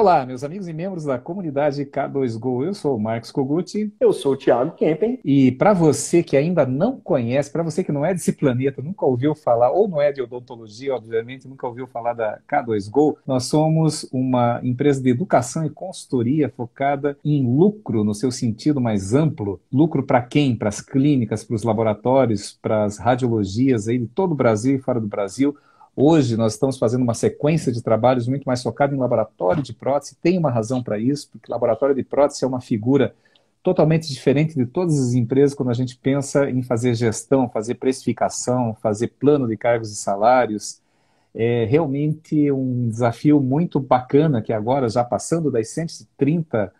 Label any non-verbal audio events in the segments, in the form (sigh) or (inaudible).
Olá, meus amigos e membros da comunidade K2Go. Eu sou o Marcos Koguti. Eu sou o Thiago Kempen. E para você que ainda não conhece, para você que não é desse planeta, nunca ouviu falar, ou não é de odontologia, obviamente, nunca ouviu falar da K2Go, nós somos uma empresa de educação e consultoria focada em lucro no seu sentido mais amplo. Lucro para quem? Para as clínicas, para os laboratórios, para as radiologias aí de todo o Brasil e fora do Brasil Hoje nós estamos fazendo uma sequência de trabalhos muito mais focada em laboratório de prótese. Tem uma razão para isso, porque laboratório de prótese é uma figura totalmente diferente de todas as empresas quando a gente pensa em fazer gestão, fazer precificação, fazer plano de cargos e salários. É realmente um desafio muito bacana que agora, já passando das 130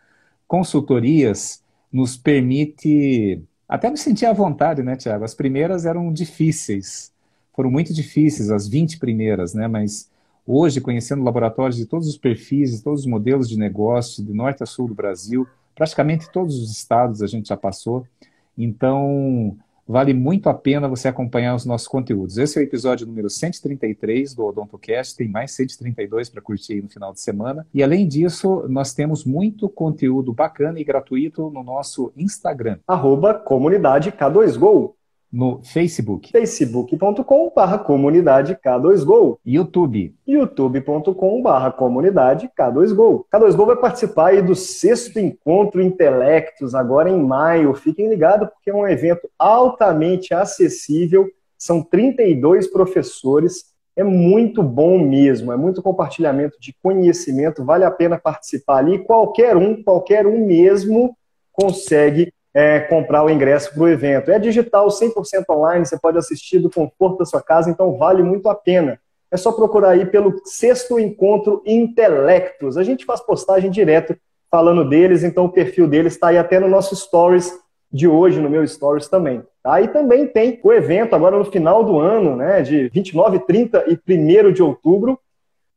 consultorias, nos permite até me sentir à vontade, né, Tiago? As primeiras eram difíceis, foram muito difíceis, as 20 primeiras, né? Mas hoje, conhecendo laboratórios de todos os perfis, de todos os modelos de negócio, de norte a sul do Brasil, praticamente todos os estados a gente já passou. Então, vale muito a pena você acompanhar os nossos conteúdos. Esse é o episódio número 133 do OdontoCast, tem mais 132 para curtir aí no final de semana. E além disso, nós temos muito conteúdo bacana e gratuito no nosso Instagram. Arroba comunidade K2Go no Facebook. facebook.com.br comunidade K2Go. YouTube. youtube.com.br comunidade K2Go. K2Go vai participar aí do sexto Encontro Intelectos, agora em maio. Fiquem ligados porque é um evento altamente acessível. São 32 professores. É muito bom mesmo, é muito compartilhamento de conhecimento, vale a pena participar ali. Qualquer um, qualquer um mesmo consegue é, comprar o ingresso para o evento. É digital, 100% online, você pode assistir do conforto da sua casa, então vale muito a pena. É só procurar aí pelo sexto encontro Intelectos. A gente faz postagem direto falando deles, então o perfil deles está aí até no nosso Stories de hoje, no meu Stories também. Tá? também tem o evento agora no final do ano, né, de 29, 30 e 1 de outubro,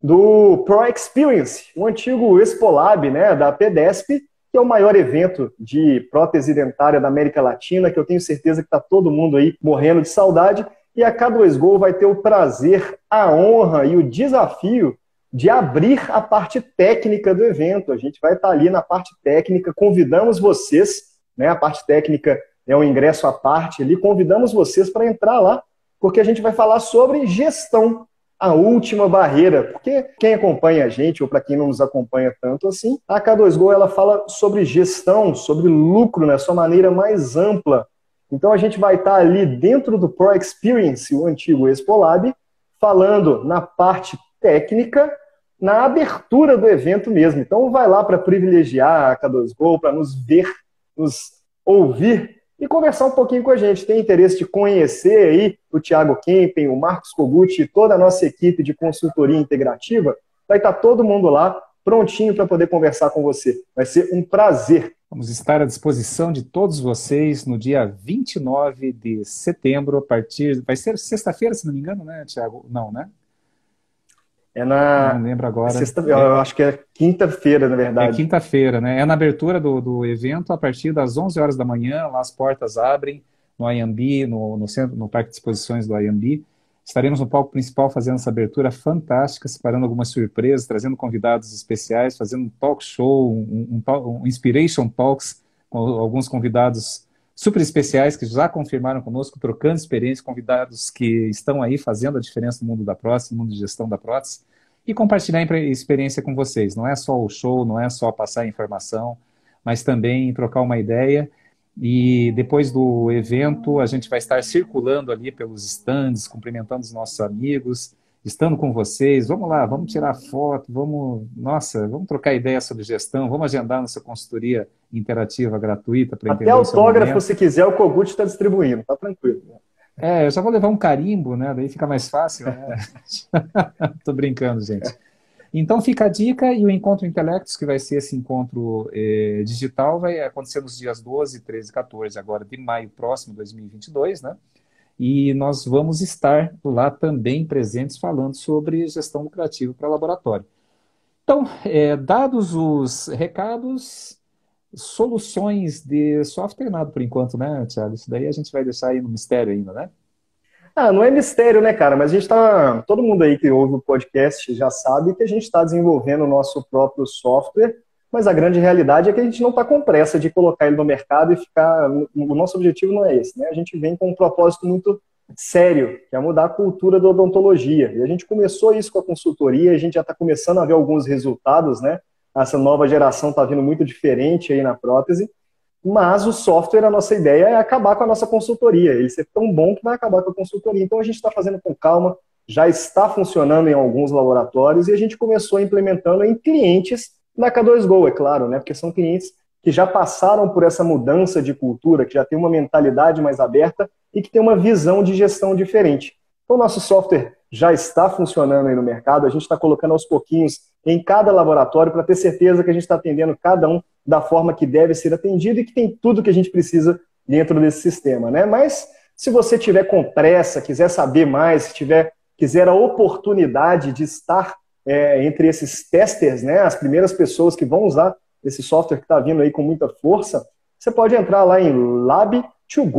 do Pro Experience, o antigo Expolab, né, da PDESP, que é o maior evento de prótese dentária da América Latina, que eu tenho certeza que está todo mundo aí morrendo de saudade. E a K2Go vai ter o prazer, a honra e o desafio de abrir a parte técnica do evento. A gente vai estar tá ali na parte técnica, convidamos vocês, né? A parte técnica é um ingresso à parte ali, convidamos vocês para entrar lá, porque a gente vai falar sobre gestão a última barreira, porque quem acompanha a gente, ou para quem não nos acompanha tanto assim, a K2Go ela fala sobre gestão, sobre lucro na sua maneira mais ampla. Então a gente vai estar ali dentro do Pro Experience, o antigo Expolab, falando na parte técnica, na abertura do evento mesmo. Então vai lá para privilegiar a K2Go, para nos ver, nos ouvir e conversar um pouquinho com a gente. Tem interesse de conhecer aí o Thiago Kempen, o Marcos Koguchi, toda a nossa equipe de consultoria integrativa? Vai estar todo mundo lá prontinho para poder conversar com você. Vai ser um prazer. Vamos estar à disposição de todos vocês no dia 29 de setembro, a partir. Vai ser sexta-feira, se não me engano, né, Tiago? Não, né? É na. Não lembro agora. Sexta, é, eu acho que é quinta-feira, na verdade. É quinta-feira, né? É na abertura do, do evento, a partir das 11 horas da manhã, lá as portas abrem no IMB, no, no, centro, no Parque de Exposições do IMB. Estaremos no palco principal fazendo essa abertura fantástica, separando algumas surpresas, trazendo convidados especiais, fazendo um talk show, um, um, um Inspiration Talks, com alguns convidados super especiais que já confirmaram conosco, trocando experiência, convidados que estão aí fazendo a diferença no mundo da prótese, no mundo de gestão da prótese, e compartilhar a experiência com vocês. Não é só o show, não é só passar informação, mas também trocar uma ideia. E depois do evento, a gente vai estar circulando ali pelos stands, cumprimentando os nossos amigos, estando com vocês. Vamos lá, vamos tirar foto, vamos, nossa, vamos trocar ideia sobre gestão, vamos agendar nossa consultoria interativa gratuita para entender. Até autógrafo, se quiser, o Kogut está distribuindo, tá tranquilo. É, eu já vou levar um carimbo, né? Daí fica mais fácil, né? (laughs) Tô brincando, gente. Então fica a dica e o Encontro Intelectos, que vai ser esse encontro eh, digital, vai acontecer nos dias 12, 13 e 14 agora de maio próximo, 2022, né? E nós vamos estar lá também presentes falando sobre gestão lucrativa para laboratório. Então, é, dados os recados, soluções de software nada por enquanto, né, Tiago? Isso daí a gente vai deixar aí no mistério ainda, né? Ah, não é mistério, né, cara? Mas a gente tá. Todo mundo aí que ouve o podcast já sabe que a gente está desenvolvendo o nosso próprio software, mas a grande realidade é que a gente não está com pressa de colocar ele no mercado e ficar. O nosso objetivo não é esse, né? A gente vem com um propósito muito sério, que é mudar a cultura da odontologia. E a gente começou isso com a consultoria, a gente já está começando a ver alguns resultados, né? Essa nova geração está vindo muito diferente aí na prótese. Mas o software, a nossa ideia é acabar com a nossa consultoria. Ele ser tão bom que vai acabar com a consultoria. Então a gente está fazendo com calma, já está funcionando em alguns laboratórios e a gente começou implementando em clientes da K2Go, é claro, né? Porque são clientes que já passaram por essa mudança de cultura, que já tem uma mentalidade mais aberta e que tem uma visão de gestão diferente. Então, nosso software já está funcionando aí no mercado, a gente está colocando aos pouquinhos em cada laboratório para ter certeza que a gente está atendendo cada um da forma que deve ser atendido e que tem tudo que a gente precisa dentro desse sistema, né? Mas se você tiver com pressa, quiser saber mais, se tiver quiser a oportunidade de estar é, entre esses testers, né, as primeiras pessoas que vão usar esse software que está vindo aí com muita força, você pode entrar lá em lab2go.com.br,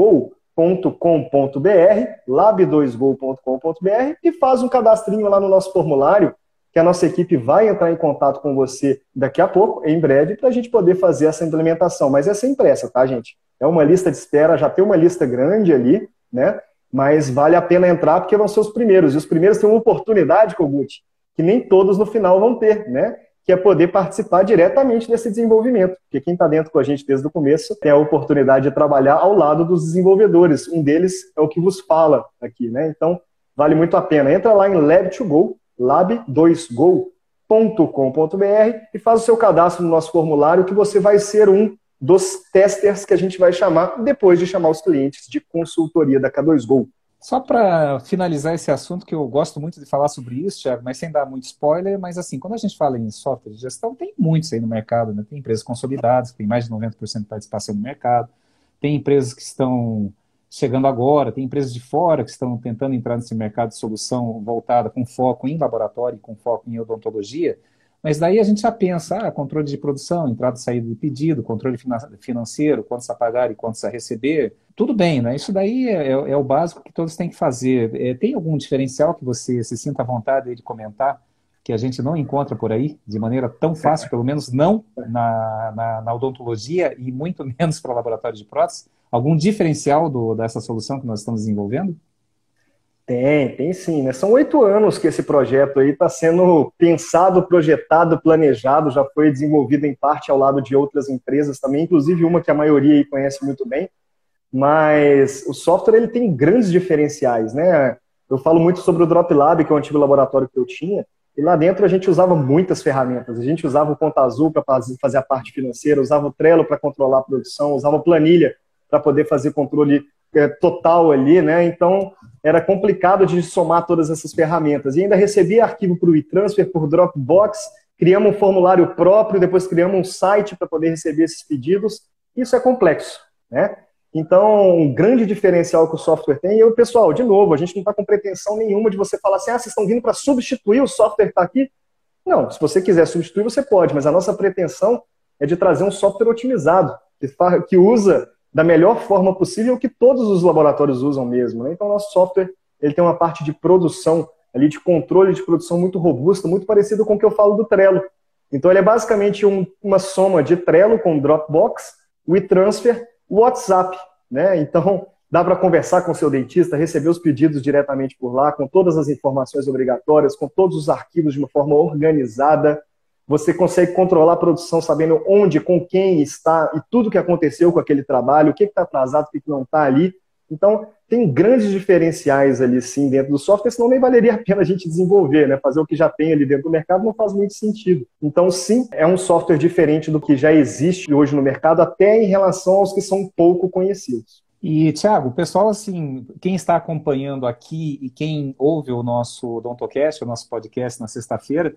lab2go.com.br e faz um cadastrinho lá no nosso formulário que a nossa equipe vai entrar em contato com você daqui a pouco, em breve, para a gente poder fazer essa implementação. Mas é sem pressa, tá, gente? É uma lista de espera, já tem uma lista grande ali, né? Mas vale a pena entrar porque vão ser os primeiros. E os primeiros têm uma oportunidade, Kogut, que nem todos no final vão ter, né? Que é poder participar diretamente desse desenvolvimento. Porque quem está dentro com a gente desde o começo tem a oportunidade de trabalhar ao lado dos desenvolvedores. Um deles é o que vos fala aqui, né? Então, vale muito a pena. Entra lá em Lab2Go, lab2go.com.br e faz o seu cadastro no nosso formulário que você vai ser um dos testers que a gente vai chamar depois de chamar os clientes de consultoria da K2Go. Só para finalizar esse assunto, que eu gosto muito de falar sobre isso, Thiago, mas sem dar muito spoiler, mas assim, quando a gente fala em software de gestão, tem muitos aí no mercado, né? Tem empresas consolidadas, que tem mais de 90% de participação no mercado, tem empresas que estão chegando agora, tem empresas de fora que estão tentando entrar nesse mercado de solução voltada com foco em laboratório, com foco em odontologia, mas daí a gente já pensa, ah, controle de produção, entrada e saída de pedido, controle financeiro, quantos a pagar e quantos a receber, tudo bem, né? Isso daí é, é, é o básico que todos têm que fazer. É, tem algum diferencial que você se sinta à vontade de comentar que a gente não encontra por aí de maneira tão fácil, pelo menos não na, na, na odontologia e muito (laughs) menos para laboratório de prótese? algum diferencial do, dessa solução que nós estamos desenvolvendo? Tem, tem sim. Né? São oito anos que esse projeto aí está sendo pensado, projetado, planejado, já foi desenvolvido em parte ao lado de outras empresas também, inclusive uma que a maioria aí conhece muito bem. Mas o software ele tem grandes diferenciais, né? Eu falo muito sobre o Drop Lab, que é o antigo laboratório que eu tinha, e lá dentro a gente usava muitas ferramentas. A gente usava o Conta Azul para fazer a parte financeira, usava o Trello para controlar a produção, usava planilha para poder fazer controle é, total ali, né? Então era complicado de somar todas essas ferramentas. E ainda recebia arquivo por WeTransfer, por Dropbox, criamos um formulário próprio, depois criamos um site para poder receber esses pedidos. Isso é complexo, né? Então, um grande diferencial que o software tem, e eu, pessoal, de novo, a gente não está com pretensão nenhuma de você falar assim, ah, vocês estão vindo para substituir o software que está aqui. Não, se você quiser substituir, você pode, mas a nossa pretensão é de trazer um software otimizado, que, que usa da melhor forma possível que todos os laboratórios usam mesmo. Né? Então, nosso software ele tem uma parte de produção, ali de controle de produção muito robusta, muito parecido com o que eu falo do Trello. Então, ele é basicamente um, uma soma de Trello com Dropbox, WeTransfer, WhatsApp. Né? Então, dá para conversar com o seu dentista, receber os pedidos diretamente por lá, com todas as informações obrigatórias, com todos os arquivos de uma forma organizada. Você consegue controlar a produção sabendo onde, com quem está e tudo que aconteceu com aquele trabalho, o que está atrasado, o que não está ali. Então, tem grandes diferenciais ali, sim, dentro do software, senão nem valeria a pena a gente desenvolver, né? Fazer o que já tem ali dentro do mercado não faz muito sentido. Então, sim, é um software diferente do que já existe hoje no mercado, até em relação aos que são pouco conhecidos. E, Tiago, o pessoal, assim, quem está acompanhando aqui e quem ouve o nosso DontoCast, o nosso podcast na sexta-feira,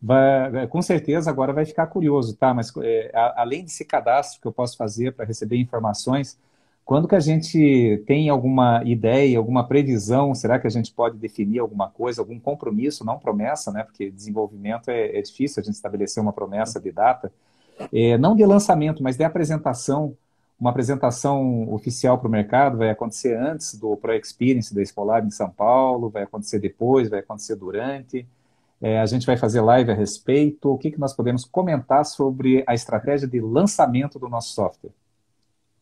vai, com certeza agora vai ficar curioso, tá? Mas é, a, além desse cadastro que eu posso fazer para receber informações, quando que a gente tem alguma ideia, alguma previsão, será que a gente pode definir alguma coisa, algum compromisso, não promessa, né? Porque desenvolvimento é, é difícil a gente estabelecer uma promessa de data, é, não de lançamento, mas de apresentação uma apresentação oficial para o mercado vai acontecer antes do Pro Experience da Expolab em São Paulo, vai acontecer depois, vai acontecer durante. É, a gente vai fazer live a respeito. O que, que nós podemos comentar sobre a estratégia de lançamento do nosso software?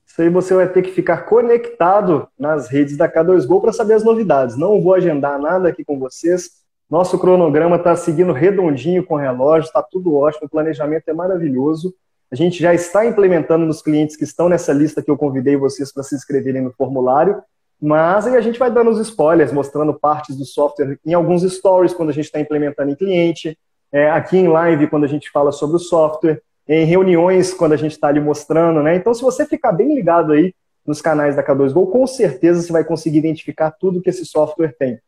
Isso aí você vai ter que ficar conectado nas redes da K2Go para saber as novidades. Não vou agendar nada aqui com vocês. Nosso cronograma está seguindo redondinho com o relógio, está tudo ótimo, o planejamento é maravilhoso. A gente já está implementando nos clientes que estão nessa lista que eu convidei vocês para se inscreverem no formulário, mas aí a gente vai dando os spoilers, mostrando partes do software em alguns stories quando a gente está implementando em cliente, é, aqui em live quando a gente fala sobre o software, em reuniões quando a gente está ali mostrando, né? Então, se você ficar bem ligado aí nos canais da K2Go, com certeza você vai conseguir identificar tudo que esse software tem.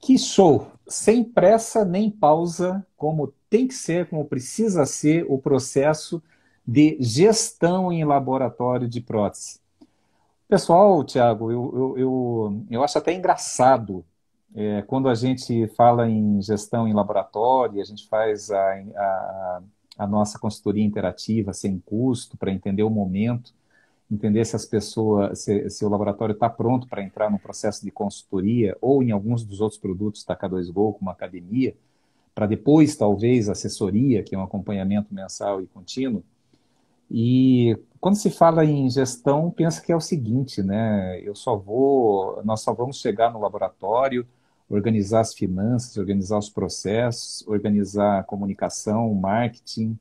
Que show! Sem pressa nem pausa, como tem que ser, como precisa ser o processo de gestão em laboratório de prótese. Pessoal, Tiago, eu, eu, eu, eu, acho até engraçado é, quando a gente fala em gestão em laboratório, a gente faz a, a, a nossa consultoria interativa sem custo para entender o momento, entender se as pessoas, se, se o laboratório está pronto para entrar no processo de consultoria ou em alguns dos outros produtos da K2Go, como academia para depois, talvez, assessoria, que é um acompanhamento mensal e contínuo. E quando se fala em gestão, pensa que é o seguinte, né? Eu só vou, nós só vamos chegar no laboratório, organizar as finanças, organizar os processos, organizar a comunicação, marketing,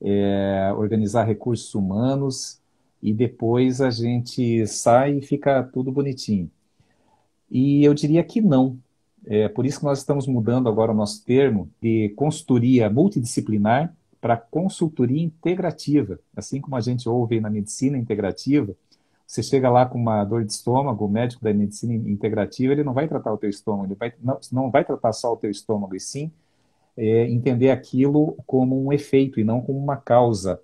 é, organizar recursos humanos e depois a gente sai e fica tudo bonitinho. E eu diria que não. É por isso que nós estamos mudando agora o nosso termo de consultoria multidisciplinar para consultoria integrativa. Assim como a gente ouve na medicina integrativa, você chega lá com uma dor de estômago, o médico da medicina integrativa, ele não vai tratar o teu estômago, ele vai, não, não vai tratar só o teu estômago, e sim é, entender aquilo como um efeito e não como uma causa.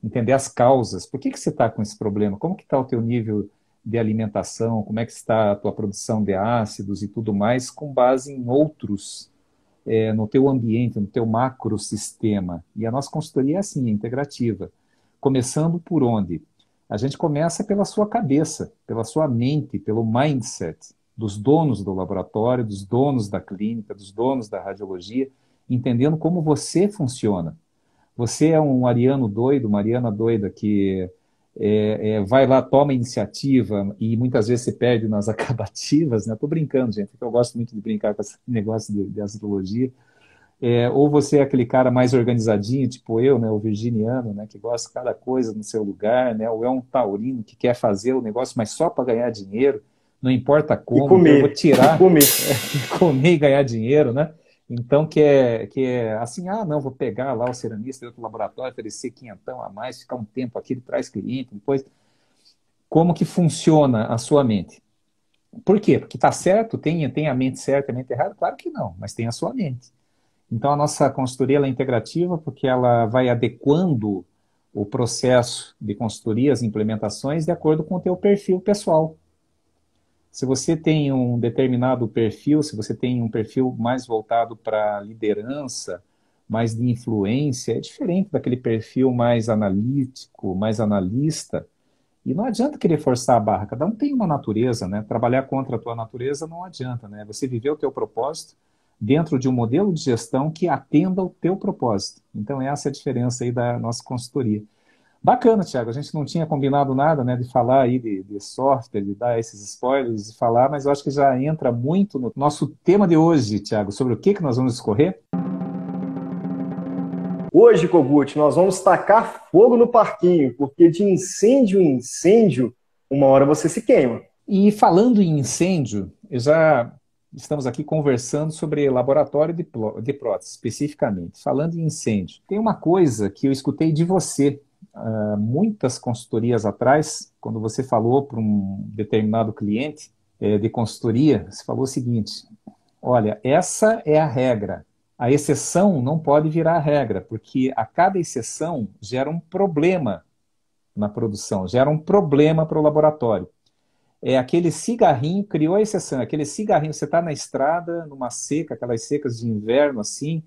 Entender as causas. Por que, que você está com esse problema? Como que está o teu nível de alimentação, como é que está a tua produção de ácidos e tudo mais, com base em outros, é, no teu ambiente, no teu macrosistema. E a nossa consultoria é assim, é integrativa. Começando por onde? A gente começa pela sua cabeça, pela sua mente, pelo mindset dos donos do laboratório, dos donos da clínica, dos donos da radiologia, entendendo como você funciona. Você é um ariano doido, uma ariana doida que é, é, vai lá, toma iniciativa e muitas vezes se perde nas (laughs) acabativas, né? Estou brincando, gente, porque eu gosto muito de brincar com esse negócio de, de astrologia. É, ou você é aquele cara mais organizadinho, tipo eu, né, o virginiano, né, que gosta de cada coisa no seu lugar, né, ou é um taurino que quer fazer o negócio, mas só para ganhar dinheiro, não importa como, e comer, eu vou tirar, e comer. É, (laughs) comer e ganhar dinheiro, né? Então, que é, que é assim, ah, não, vou pegar lá o ceramista de outro laboratório, oferecer quinhentão a mais, ficar um tempo aqui, ele traz cliente, depois... Como que funciona a sua mente? Por quê? Porque está certo, tem, tem a mente certa e a mente errada? Claro que não, mas tem a sua mente. Então, a nossa consultoria é integrativa porque ela vai adequando o processo de consultoria, as implementações, de acordo com o teu perfil pessoal. Se você tem um determinado perfil, se você tem um perfil mais voltado para liderança, mais de influência, é diferente daquele perfil mais analítico, mais analista. E não adianta querer forçar a barra, cada um tem uma natureza, né? Trabalhar contra a tua natureza não adianta, né? Você viver o teu propósito dentro de um modelo de gestão que atenda ao teu propósito. Então essa é a diferença aí da nossa consultoria. Bacana, Thiago. A gente não tinha combinado nada, né, de falar aí de, de software, de dar esses spoilers, de falar, mas eu acho que já entra muito no nosso tema de hoje, Thiago, sobre o que, que nós vamos escorrer. Hoje, Kogut, nós vamos tacar fogo no parquinho, porque de incêndio em incêndio, uma hora você se queima. E falando em incêndio, já estamos aqui conversando sobre laboratório de, de prótese, especificamente. Falando em incêndio, tem uma coisa que eu escutei de você uh, muitas consultorias atrás, quando você falou para um determinado cliente é, de consultoria, você falou o seguinte: olha, essa é a regra. A exceção não pode virar a regra, porque a cada exceção gera um problema na produção, gera um problema para o laboratório. É aquele cigarrinho, criou a exceção, aquele cigarrinho, você está na estrada, numa seca, aquelas secas de inverno assim,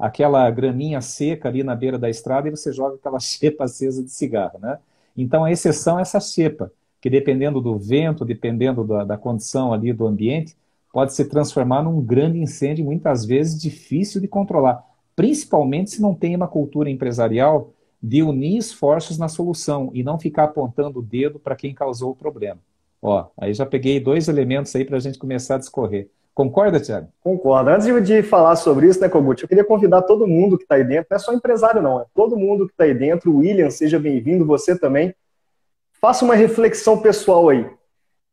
aquela graminha seca ali na beira da estrada e você joga aquela (laughs) xepa acesa de cigarro, né? Então a exceção é essa cepa, que dependendo do vento, dependendo da, da condição ali do ambiente, pode se transformar num grande incêndio, muitas vezes difícil de controlar, principalmente se não tem uma cultura empresarial de unir esforços na solução e não ficar apontando o dedo para quem causou o problema. Ó, aí já peguei dois elementos aí para a gente começar a discorrer. Concorda, Tiago? Concordo. Antes de falar sobre isso, né, Kogut, eu queria convidar todo mundo que está aí dentro, não é só empresário, não, é todo mundo que está aí dentro. William, seja bem-vindo, você também. Faça uma reflexão pessoal aí.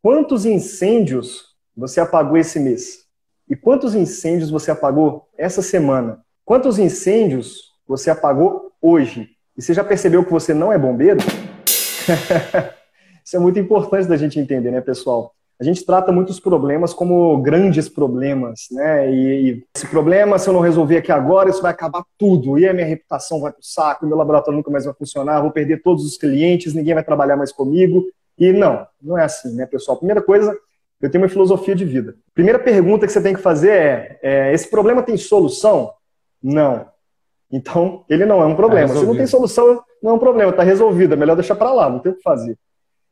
Quantos incêndios você apagou esse mês? E quantos incêndios você apagou essa semana? Quantos incêndios você apagou hoje? E você já percebeu que você não é bombeiro? (laughs) Isso é muito importante da gente entender, né, pessoal? A gente trata muitos problemas como grandes problemas, né? E, e esse problema, se eu não resolver aqui agora, isso vai acabar tudo. E a minha reputação vai pro saco, meu laboratório nunca mais vai funcionar, vou perder todos os clientes, ninguém vai trabalhar mais comigo. E não, não é assim, né, pessoal? Primeira coisa, eu tenho uma filosofia de vida. Primeira pergunta que você tem que fazer é, é esse problema tem solução? Não. Então, ele não é um problema. Tá Se não tem solução, não é um problema, está resolvido. É melhor deixar para lá, não tem o que fazer.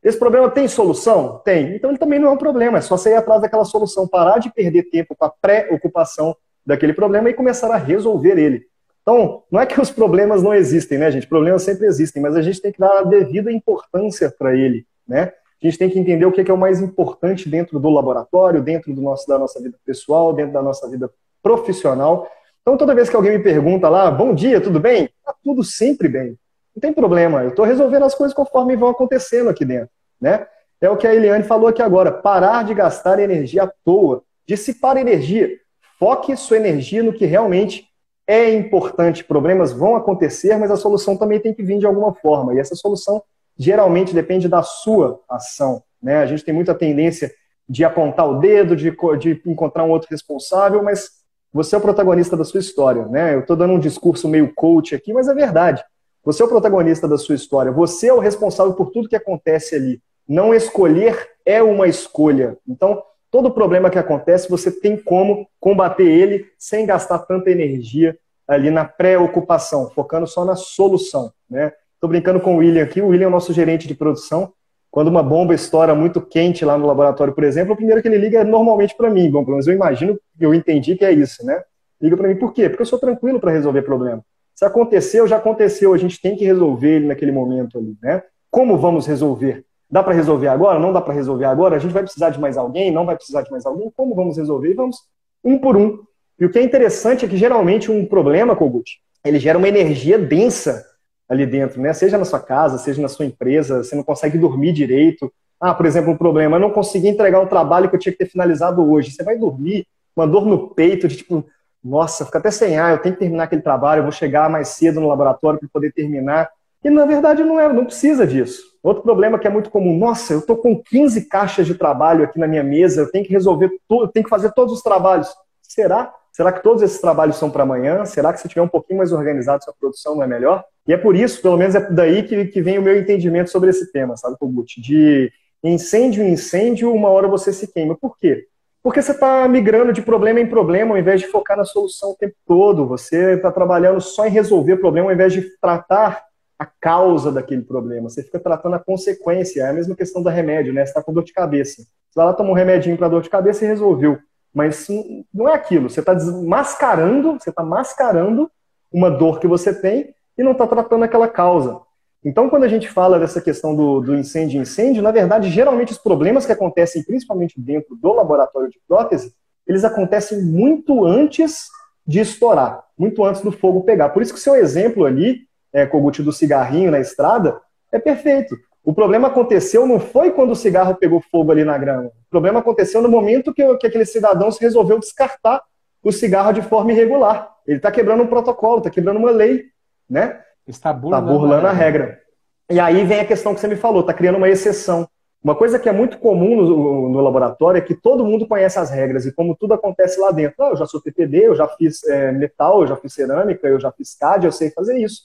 Esse problema tem solução? Tem. Então, ele também não é um problema. É só você ir atrás daquela solução, parar de perder tempo com a pré-ocupação daquele problema e começar a resolver ele. Então, não é que os problemas não existem, né, gente? Problemas sempre existem, mas a gente tem que dar a devida importância para ele, né? A gente tem que entender o que é o mais importante dentro do laboratório, dentro do nosso, da nossa vida pessoal, dentro da nossa vida profissional. Então, toda vez que alguém me pergunta lá, bom dia, tudo bem? Tá tudo sempre bem. Não tem problema, eu estou resolvendo as coisas conforme vão acontecendo aqui dentro. Né? É o que a Eliane falou aqui agora: parar de gastar energia à toa, dissipar energia. Foque sua energia no que realmente é importante. Problemas vão acontecer, mas a solução também tem que vir de alguma forma. E essa solução geralmente depende da sua ação. Né? A gente tem muita tendência de apontar o dedo, de, de encontrar um outro responsável, mas você é o protagonista da sua história, né? Eu estou dando um discurso meio coach aqui, mas é verdade. Você é o protagonista da sua história. Você é o responsável por tudo que acontece ali. Não escolher é uma escolha. Então, todo problema que acontece, você tem como combater ele sem gastar tanta energia ali na preocupação, focando só na solução, né? Estou brincando com o William aqui. O William é o nosso gerente de produção. Quando uma bomba estoura muito quente lá no laboratório, por exemplo, o primeiro que ele liga é normalmente para mim. Bom, pelo menos eu imagino, eu entendi que é isso, né? Liga para mim por quê? Porque eu sou tranquilo para resolver problema. Se aconteceu, já aconteceu. A gente tem que resolver ele naquele momento ali, né? Como vamos resolver? Dá para resolver agora? Não dá para resolver agora? A gente vai precisar de mais alguém? Não vai precisar de mais alguém? Como vamos resolver? vamos um por um. E o que é interessante é que geralmente um problema, Kogut, ele gera uma energia densa ali dentro, né? Seja na sua casa, seja na sua empresa, você não consegue dormir direito. Ah, por exemplo, um problema, eu não consegui entregar um trabalho que eu tinha que ter finalizado hoje. Você vai dormir, uma dor no peito, de tipo, nossa, fica até sem ar, eu tenho que terminar aquele trabalho, eu vou chegar mais cedo no laboratório para poder terminar. E na verdade não é, não precisa disso. Outro problema que é muito comum, nossa, eu estou com 15 caixas de trabalho aqui na minha mesa, eu tenho que resolver tudo, eu tenho que fazer todos os trabalhos. Será? Será que todos esses trabalhos são para amanhã? Será que se tiver um pouquinho mais organizado, sua produção não é melhor? E é por isso, pelo menos é daí que, que vem o meu entendimento sobre esse tema, sabe, Kogut? De incêndio em incêndio, uma hora você se queima. Por quê? Porque você está migrando de problema em problema ao invés de focar na solução o tempo todo. Você está trabalhando só em resolver o problema ao invés de tratar a causa daquele problema. Você fica tratando a consequência. É a mesma questão do remédio, né? Você está com dor de cabeça. Você vai lá, toma um remedinho para dor de cabeça e resolveu. Mas não é aquilo. Você está mascarando, você está mascarando uma dor que você tem e não está tratando aquela causa. Então, quando a gente fala dessa questão do, do incêndio incêndio, na verdade, geralmente os problemas que acontecem, principalmente dentro do laboratório de prótese, eles acontecem muito antes de estourar, muito antes do fogo pegar. Por isso que o seu exemplo ali, é, Kogut, do cigarrinho na estrada, é perfeito. O problema aconteceu não foi quando o cigarro pegou fogo ali na grama. O problema aconteceu no momento que, que aquele cidadão se resolveu descartar o cigarro de forma irregular. Ele está quebrando um protocolo, está quebrando uma lei, né? Está burlando, tá burlando a, regra. a regra. E aí vem a questão que você me falou, está criando uma exceção. Uma coisa que é muito comum no, no, laboratório é que todo mundo conhece as regras e como tudo acontece lá dentro. Ah, eu já sou PPD, eu já fiz é, metal, eu já fiz cerâmica, eu já fiz CAD, eu sei fazer isso.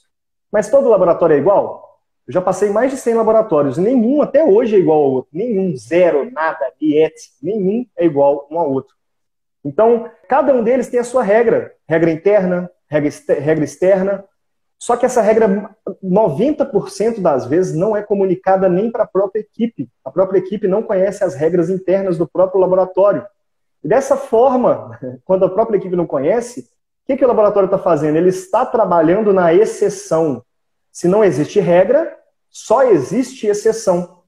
Mas todo laboratório é igual? Eu já passei mais de 100 laboratórios, nenhum até hoje é igual ao outro. Nenhum, zero, nada, diet, nenhum é igual um ao outro. Então, cada um deles tem a sua regra. Regra interna, regra externa. Só que essa regra, 90% das vezes, não é comunicada nem para a própria equipe. A própria equipe não conhece as regras internas do próprio laboratório. E dessa forma, (laughs) quando a própria equipe não conhece, o que, que o laboratório está fazendo? Ele está trabalhando na exceção. Se não existe regra, só existe exceção.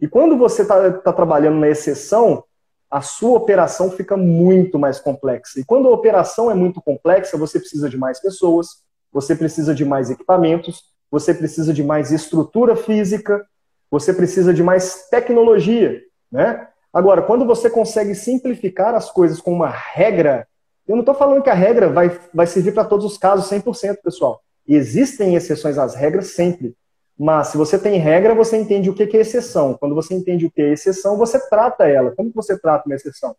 E quando você está tá trabalhando na exceção, a sua operação fica muito mais complexa. E quando a operação é muito complexa, você precisa de mais pessoas, você precisa de mais equipamentos, você precisa de mais estrutura física, você precisa de mais tecnologia, né? Agora, quando você consegue simplificar as coisas com uma regra, eu não estou falando que a regra vai, vai servir para todos os casos 100%, pessoal. Existem exceções às regras sempre. Mas se você tem regra, você entende o que é exceção. Quando você entende o que é exceção, você trata ela. Como você trata uma exceção?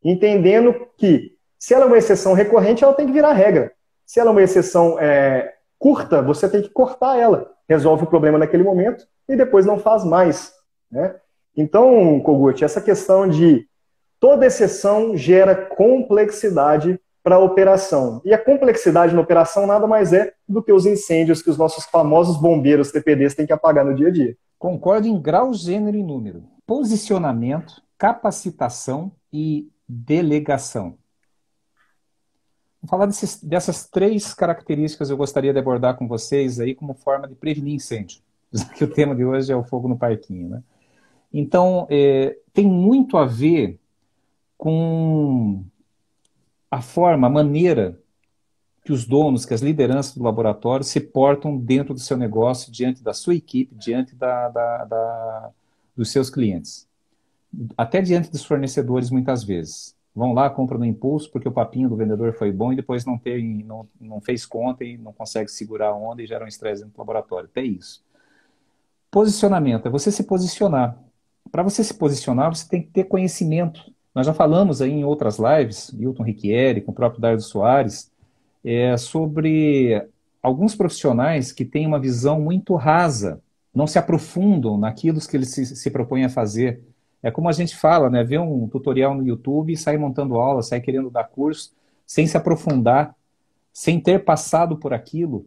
Entendendo que se ela é uma exceção recorrente, ela tem que virar regra. Se ela é uma exceção é, curta, você tem que cortar ela. Resolve o problema naquele momento e depois não faz mais. Né? Então, Kogut, essa questão de toda exceção gera complexidade para a operação. E a complexidade na operação nada mais é do que os incêndios que os nossos famosos bombeiros TPDs têm que apagar no dia a dia. Concordo em grau, gênero e número. Posicionamento, capacitação e delegação. Falar desses, dessas três características eu gostaria de abordar com vocês aí como forma de prevenir incêndio, (laughs) que o tema de hoje é o fogo no parquinho. Né? Então, é, tem muito a ver com a forma, a maneira que os donos, que as lideranças do laboratório se portam dentro do seu negócio, diante da sua equipe, diante da, da, da, dos seus clientes. Até diante dos fornecedores, muitas vezes vão lá, compram no impulso porque o papinho do vendedor foi bom e depois não, tem, não, não fez conta e não consegue segurar a onda e gera um estresse do laboratório. Até isso. Posicionamento é você se posicionar. Para você se posicionar, você tem que ter conhecimento. Nós já falamos aí em outras lives, Hilton Riquieri, com o próprio Dardo Soares, é, sobre alguns profissionais que têm uma visão muito rasa, não se aprofundam naquilo que eles se, se propõem a fazer é como a gente fala, né? Ver um tutorial no YouTube e sair montando aula, sair querendo dar curso, sem se aprofundar, sem ter passado por aquilo.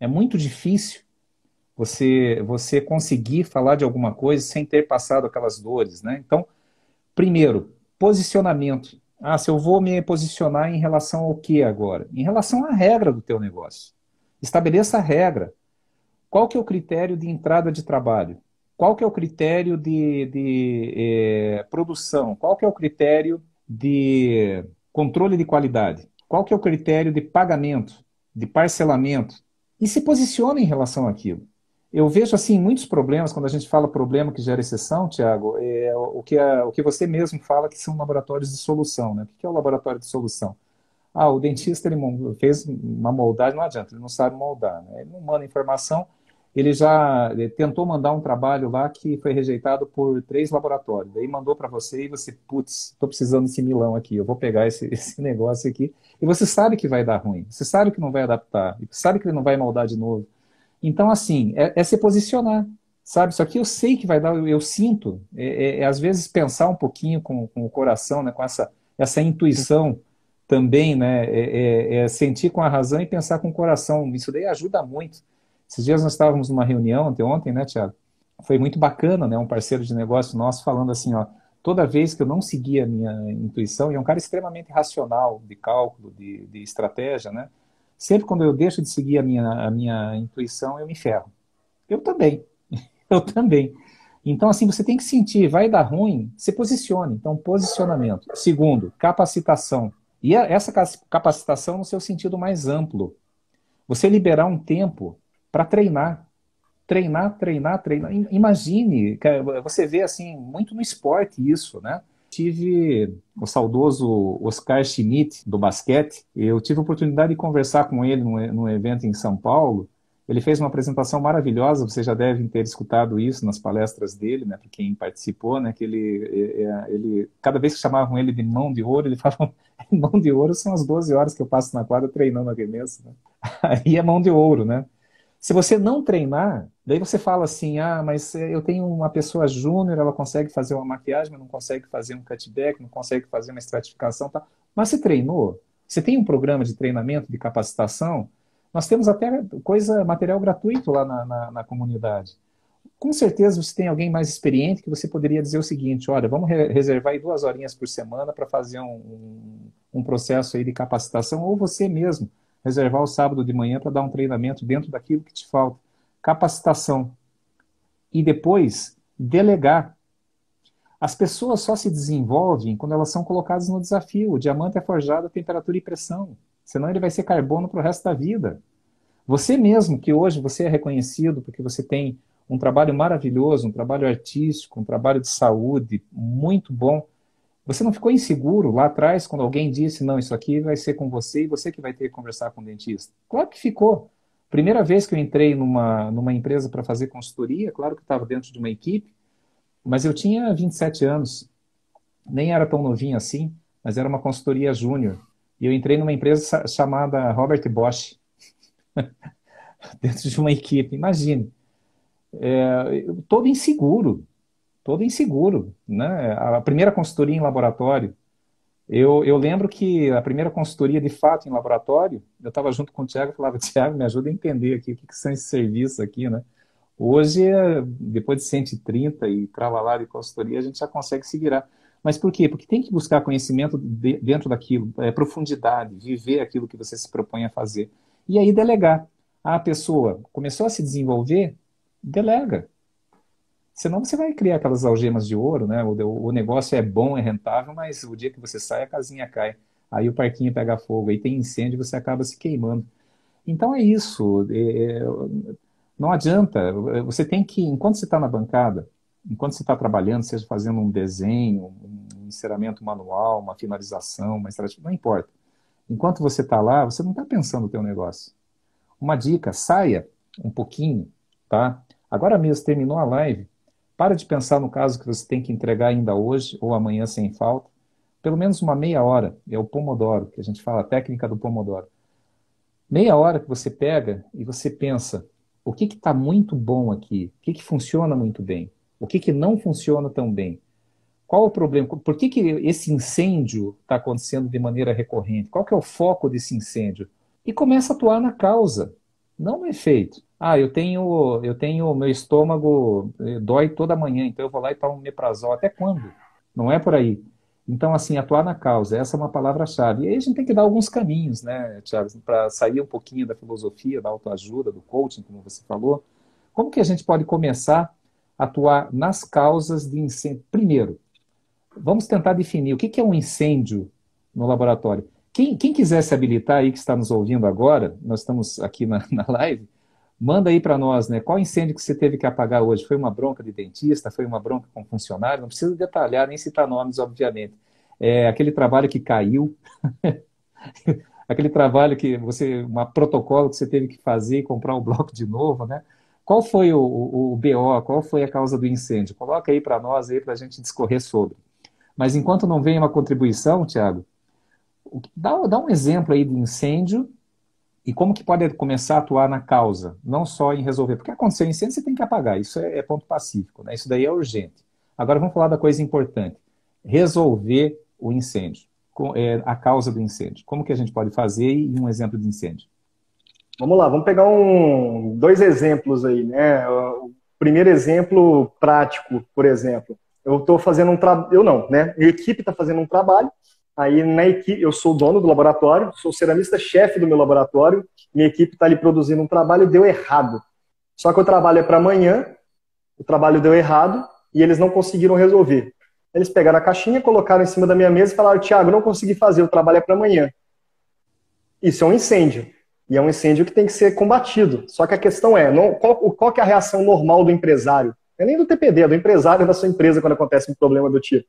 É muito difícil você, você conseguir falar de alguma coisa sem ter passado aquelas dores, né? Então, primeiro, posicionamento. Ah, se eu vou me posicionar em relação ao que agora? Em relação à regra do teu negócio. Estabeleça a regra. Qual que é o critério de entrada de trabalho? Qual que é o critério de, de é, produção? Qual que é o critério de controle de qualidade? Qual que é o critério de pagamento, de parcelamento? E se posiciona em relação àquilo. Eu vejo assim muitos problemas quando a gente fala problema que gera exceção, Tiago, é o que o que você mesmo fala que são laboratórios de solução, né? O que é o laboratório de solução? Ah, o dentista ele fez uma moldagem, não adianta, ele não sabe moldar, né? ele não manda informação, ele já ele tentou mandar um trabalho lá que foi rejeitado por três laboratórios. Daí mandou para você e você, putz, estou precisando desse milão aqui, eu vou pegar esse, (laughs) esse negócio aqui. E você sabe que vai dar ruim, você sabe que não vai adaptar, sabe que ele não vai moldar de novo. Então, assim, é, é se posicionar, sabe? Isso aqui eu sei que vai dar, eu, eu sinto. É, é, é, às vezes pensar um pouquinho com, com, o coração, né, com essa, essa intuição também, né? É, é, é sentir com a razão e pensar com o coração. Isso daí ajuda muito. Esses dias nós estávamos numa reunião, anteontem, né, Tiago? Foi muito bacana, né? Um parceiro de negócio nosso falando assim, ó, toda vez que eu não seguia a minha intuição, e é um cara extremamente racional de cálculo, de, de estratégia, né? Sempre quando eu deixo de seguir a minha, a minha intuição, eu me ferro. Eu também. (laughs) eu também. Então, assim, você tem que sentir, vai dar ruim, se posicione. Então, posicionamento. Segundo, capacitação. E essa capacitação no seu sentido mais amplo. Você liberar um tempo para treinar. Treinar, treinar, treinar. Imagine, você vê assim, muito no esporte isso, né? Tive o saudoso Oscar Schmidt, do basquete. Eu tive a oportunidade de conversar com ele num, evento em São Paulo. Ele fez uma apresentação maravilhosa, vocês já devem ter escutado isso nas palestras dele, né, para quem participou, né, que ele, ele, cada vez que chamavam ele de mão de ouro, ele (laughs) falava, mão de ouro são as 12 horas que eu passo na quadra treinando arremesso, né? aí é mão de ouro, né, se você não treinar, daí você fala assim, ah, mas eu tenho uma pessoa júnior, ela consegue fazer uma maquiagem, mas não consegue fazer um cutback, não consegue fazer uma estratificação, tá? Mas você treinou? Você tem um programa de treinamento, de capacitação? Nós temos até coisa, material gratuito lá na, na, na comunidade. Com certeza você tem alguém mais experiente que você poderia dizer o seguinte: olha, vamos re reservar aí duas horinhas por semana para fazer um, um, um, processo aí de capacitação, ou você mesmo reservar o sábado de manhã para dar um treinamento dentro daquilo que te falta. Capacitação. E depois, delegar. As pessoas só se desenvolvem quando elas são colocadas no desafio. O diamante é forjado a temperatura e pressão. Senão ele vai ser carbono para o resto da vida. Você mesmo, que hoje você é reconhecido porque você tem um trabalho maravilhoso, um trabalho artístico, um trabalho de saúde muito bom. Você não ficou inseguro lá atrás quando alguém disse, não, isso aqui vai ser com você e você que vai ter que conversar com o dentista? Claro que ficou. Primeira vez que eu entrei numa, numa empresa para fazer consultoria, claro que estava dentro de uma equipe, mas eu tinha 27 anos, nem era tão novinho assim, mas era uma consultoria júnior. E eu entrei numa empresa chamada Robert Bosch, (laughs) dentro de uma equipe. Imagine, é, todo inseguro, todo inseguro. Né? A primeira consultoria em laboratório, eu, eu lembro que a primeira consultoria de fato em laboratório, eu estava junto com o Tiago e falava, (laughs) Tiago, me ajuda a entender aqui o que, que são esses serviços aqui, né? Hoje, depois de 130 e tralalá de consultoria, a gente já consegue se virar. Mas por quê? Porque tem que buscar conhecimento de, dentro daquilo, é, profundidade, viver aquilo que você se propõe a fazer. E aí delegar. A pessoa começou a se desenvolver, delega. Senão você vai criar aquelas algemas de ouro, né? O, o, negócio é bom, é rentável, mas o dia que você sai, a casinha cai. Aí o parquinho pega fogo, aí tem incêndio você acaba se queimando. Então é isso. É, não adianta. Você tem que, enquanto você está na bancada, enquanto você está trabalhando, seja fazendo um desenho, um enceramento manual, uma finalização, uma estratégia, não importa. Enquanto você está lá, você não está pensando no teu negócio. Uma dica, saia um pouquinho, tá? Agora mesmo, terminou a live, para de pensar no caso que você tem que entregar ainda hoje ou amanhã sem falta. Pelo menos uma meia hora, é o Pomodoro, que a gente fala, a técnica do Pomodoro. Meia hora que você pega e você pensa, o que está muito bom aqui? O que, que funciona muito bem? O que, que não funciona tão bem? Qual o problema? Por que, que esse incêndio está acontecendo de maneira recorrente? Qual que é o foco desse incêndio? E começa a atuar na causa, não no efeito. Ah, eu tenho, eu tenho, meu estômago eh, dói toda manhã, então eu vou lá e tomo meprazol. Até quando? Não é por aí. Então, assim, atuar na causa, essa é uma palavra-chave. E aí a gente tem que dar alguns caminhos, né, Tiago, para sair um pouquinho da filosofia, da autoajuda, do coaching, como você falou. Como que a gente pode começar a atuar nas causas de incêndio? Primeiro, vamos tentar definir o que é um incêndio no laboratório. Quem, quem quiser se habilitar aí, que está nos ouvindo agora, nós estamos aqui na, (laughs) na live, Manda aí para nós, né? Qual incêndio que você teve que apagar hoje? Foi uma bronca de dentista? Foi uma bronca com funcionário? Não precisa detalhar, nem citar nomes, obviamente. É aquele trabalho que caiu, (laughs) aquele trabalho que você, uma protocolo que você teve que fazer e comprar o um bloco de novo, né? Qual foi o, o, o, BO? Qual foi a causa do incêndio? Coloca aí para nós aí para a gente discorrer sobre. Mas enquanto não vem uma contribuição, Tiago, dá, dá um exemplo aí de incêndio e como que pode começar a atuar na causa, não só em resolver. Porque aconteceu incêndio, você tem que apagar, isso é, é ponto pacífico, né? isso daí é urgente. Agora vamos falar da coisa importante, resolver o incêndio, é, a causa do incêndio. Como que a gente pode fazer e um exemplo de incêndio? Vamos lá, vamos pegar um, dois exemplos aí, né? O primeiro exemplo prático, por exemplo. Eu estou fazendo um trabalho, eu não, né? Minha equipe está fazendo um trabalho Aí na equipe, eu sou o dono do laboratório, sou ceramista-chefe do meu laboratório, minha equipe está ali produzindo um trabalho deu errado. Só que o trabalho é para amanhã, o trabalho deu errado e eles não conseguiram resolver. Eles pegaram a caixinha, colocaram em cima da minha mesa e falaram: Tiago, não consegui fazer, o trabalho é para amanhã. Isso é um incêndio. E é um incêndio que tem que ser combatido. Só que a questão é: não, qual, qual é a reação normal do empresário? Não é nem do TPD, é do empresário da sua empresa quando acontece um problema do tipo.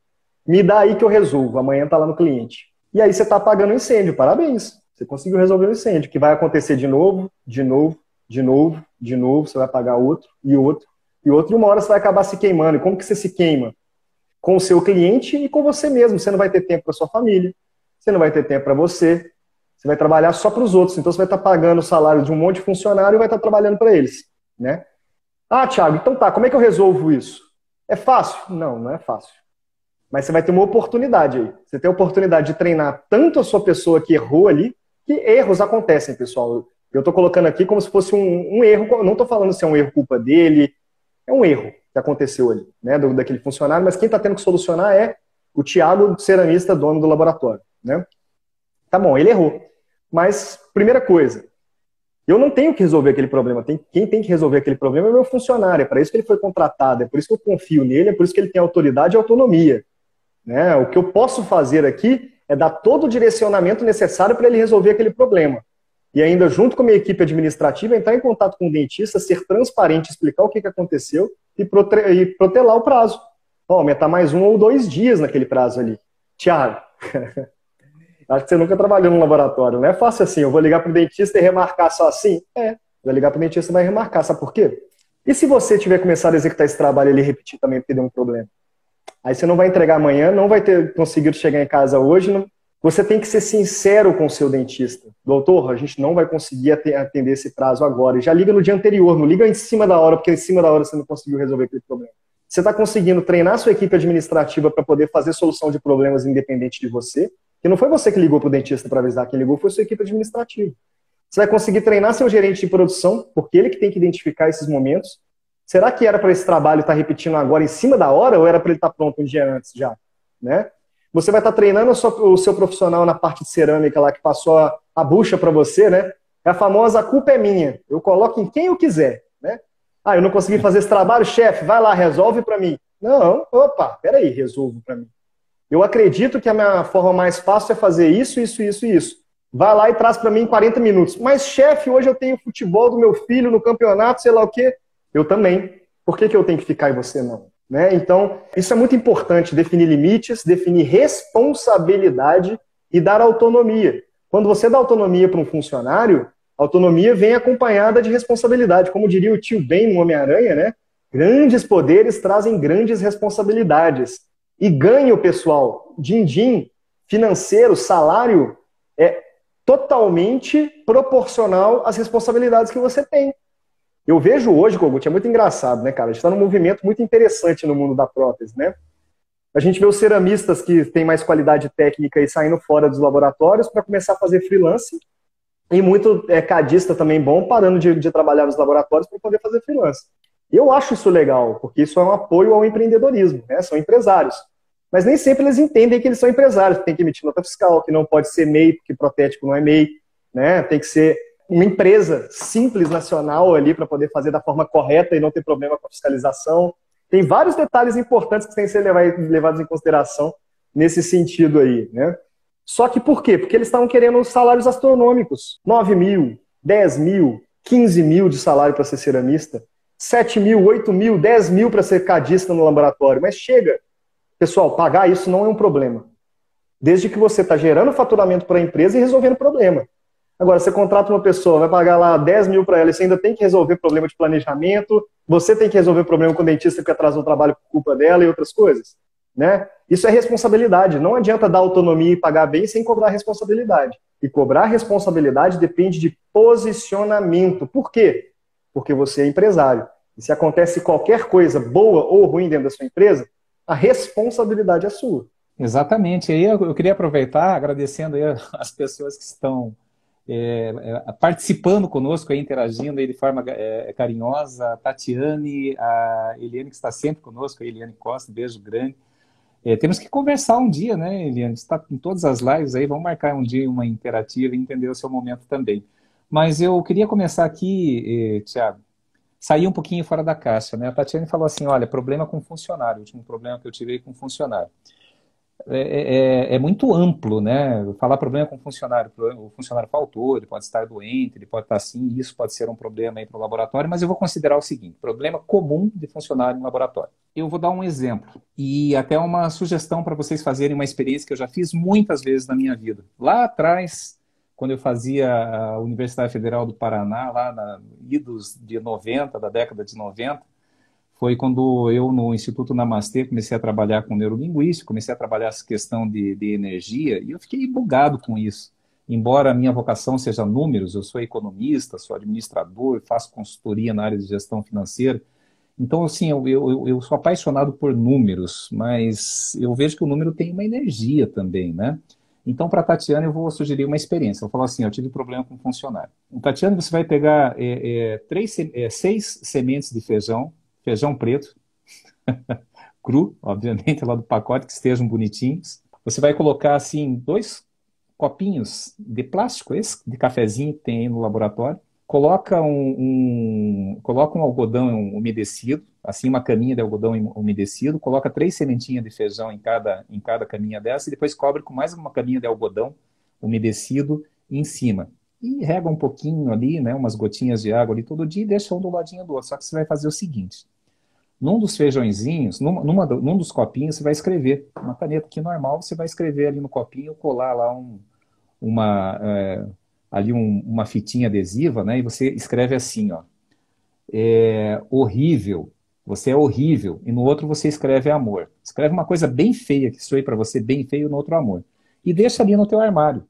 Me dá aí que eu resolvo. Amanhã tá lá no cliente. E aí você está apagando o incêndio. Parabéns. Você conseguiu resolver o incêndio. Que vai acontecer de novo, de novo, de novo, de novo. Você vai apagar outro e outro e outro. E uma hora você vai acabar se queimando. E como que você se queima? Com o seu cliente e com você mesmo. Você não vai ter tempo para sua família. Você não vai ter tempo para você. Você vai trabalhar só para os outros. Então você vai estar tá pagando o salário de um monte de funcionário e vai estar tá trabalhando para eles, né? Ah, Thiago, então tá. Como é que eu resolvo isso? É fácil? Não, não é fácil. Mas você vai ter uma oportunidade aí. Você tem a oportunidade de treinar tanto a sua pessoa que errou ali, que erros acontecem, pessoal. Eu estou colocando aqui como se fosse um, um erro, não estou falando se é um erro culpa dele, é um erro que aconteceu ali, né, do, daquele funcionário, mas quem está tendo que solucionar é o Tiago, ceramista, dono do laboratório, né? Tá bom, ele errou. Mas, primeira coisa, eu não tenho que resolver aquele problema. Tem, quem tem que resolver aquele problema é o meu funcionário. É para isso que ele foi contratado, é por isso que eu confio nele, é por isso que ele tem autoridade e autonomia. Né? O que eu posso fazer aqui é dar todo o direcionamento necessário para ele resolver aquele problema. E ainda, junto com a minha equipe administrativa, entrar em contato com o dentista, ser transparente, explicar o que, que aconteceu e, e protelar o prazo. Aumentar mais um ou dois dias naquele prazo ali. Tiago, (laughs) acho que você nunca trabalhou no laboratório. Não é fácil assim, eu vou ligar para o dentista e remarcar só assim? É, vai ligar para o dentista e vai remarcar. Sabe por quê? E se você tiver começado a executar esse trabalho e ele repetir também porque deu um problema? Aí você não vai entregar amanhã, não vai ter conseguido chegar em casa hoje. Não... Você tem que ser sincero com o seu dentista. Doutor, a gente não vai conseguir atender esse prazo agora. Já liga no dia anterior, não liga em cima da hora, porque em cima da hora você não conseguiu resolver aquele problema. Você está conseguindo treinar sua equipe administrativa para poder fazer solução de problemas independente de você. Que não foi você que ligou para o dentista para avisar, quem ligou foi sua equipe administrativa. Você vai conseguir treinar seu gerente de produção, porque ele que tem que identificar esses momentos. Será que era para esse trabalho estar tá repetindo agora em cima da hora ou era para ele estar tá pronto um dia antes já? Né? Você vai estar tá treinando o seu profissional na parte de cerâmica lá que passou a, a bucha para você, né? É a famosa culpa é minha. Eu coloco em quem eu quiser, né? Ah, eu não consegui fazer esse trabalho, chefe, vai lá, resolve para mim. Não, opa, peraí, resolvo para mim. Eu acredito que a minha forma mais fácil é fazer isso, isso, isso isso. Vai lá e traz para mim em 40 minutos. Mas, chefe, hoje eu tenho futebol do meu filho no campeonato, sei lá o quê. Eu também. Por que, que eu tenho que ficar e você não? Né? Então, isso é muito importante, definir limites, definir responsabilidade e dar autonomia. Quando você dá autonomia para um funcionário, Autonomia vem acompanhada de responsabilidade. Como diria o tio Ben no Homem-Aranha, né? Grandes poderes trazem grandes responsabilidades. E ganho, pessoal, din-din, financeiro, salário, é totalmente proporcional às responsabilidades que você tem. Eu vejo hoje, Kogut, é muito engraçado, né, cara? A gente está num movimento muito interessante no mundo da prótese, né? A gente vê os ceramistas que têm mais qualidade técnica e saindo fora dos laboratórios para começar a fazer freelance e muito é, cadista também bom, parando de, de trabalhar nos laboratórios para poder fazer freelance. Eu acho isso legal, porque isso é um apoio ao empreendedorismo, né? São empresários. Mas nem sempre eles entendem que eles são empresários, que tem que emitir nota fiscal, que não pode ser MEI, porque protético não é MEI, né? Tem que ser uma empresa simples nacional ali para poder fazer da forma correta e não ter problema com a fiscalização. Tem vários detalhes importantes que têm que ser levados em consideração nesse sentido aí, né? Só que por quê? Porque eles estavam querendo salários astronômicos. 9 mil, 10 mil, 15 mil de salário para ser ceramista, 7 mil, 8 mil, 10 mil para ser cadista no laboratório. Mas chega, pessoal, pagar isso não é um problema. Desde que você está gerando faturamento para a empresa e resolvendo o problema. Agora, você contrata uma pessoa, vai pagar lá 10 mil para ela e você ainda tem que resolver problema de planejamento, você tem que resolver problema com o dentista que atrasou o trabalho por culpa dela e outras coisas. Né? Isso é responsabilidade. Não adianta dar autonomia e pagar bem sem cobrar responsabilidade. E cobrar responsabilidade depende de posicionamento. Por quê? Porque você é empresário. E se acontece qualquer coisa boa ou ruim dentro da sua empresa, a responsabilidade é sua. Exatamente. E aí eu queria aproveitar, agradecendo as pessoas que estão é, é, participando conosco, aí, interagindo aí de forma é, carinhosa, a Tatiane, a Eliane, que está sempre conosco, a Eliane Costa, beijo grande. É, temos que conversar um dia, né, Eliane? Está em todas as lives aí, vamos marcar um dia uma interativa e entender o seu momento também. Mas eu queria começar aqui, eh, Tiago, sair um pouquinho fora da caixa, né? A Tatiane falou assim, olha, problema com funcionário, o último problema que eu tive com funcionário. É, é, é, é, muito amplo, né? Falar problema com funcionário, o funcionário faltou, ele pode estar doente, ele pode estar assim, isso pode ser um problema aí para o laboratório, mas eu vou considerar o seguinte: problema comum de funcionário em laboratório. Eu vou dar um exemplo e até uma sugestão para vocês fazerem uma experiência que eu já fiz muitas vezes na minha vida. Lá atrás, quando eu fazia a Universidade Federal do Paraná, lá na idos de 90, da década de 90, foi quando eu, no Instituto Namastê, comecei a trabalhar com neurolinguística, comecei a trabalhar essa questão de, de energia, e eu fiquei bugado com isso. Embora a minha vocação seja números, eu sou economista, sou administrador, faço consultoria na área de gestão financeira, então, assim, eu, eu, eu sou apaixonado por números, mas eu vejo que o número tem uma energia também, né? Então, para a Tatiana, eu vou sugerir uma experiência. Eu falar assim: eu tive problema com um funcionário. Tatiana, você vai pegar é, é, três, é, seis sementes de feijão, feijão preto, (laughs) cru, obviamente, lá do pacote, que estejam bonitinhos. Você vai colocar, assim, dois copinhos de plástico, esse de cafezinho que tem aí no laboratório. Coloca um, um coloca um algodão umedecido, assim uma caminha de algodão umedecido, coloca três sementinhas de feijão em cada, em cada caminha dessa e depois cobre com mais uma caminha de algodão umedecido em cima. E rega um pouquinho ali, né, umas gotinhas de água ali todo dia e deixa um do ladinho do outro. Só que você vai fazer o seguinte, num dos feijõezinhos, numa, numa, num dos copinhos, você vai escrever, uma caneta aqui normal, você vai escrever ali no copinho, colar lá um, uma, é, ali um, uma fitinha adesiva, né, e você escreve assim, ó, é horrível, você é horrível, e no outro você escreve amor. Escreve uma coisa bem feia que soe para você bem feio no outro amor. E deixa ali no teu armário,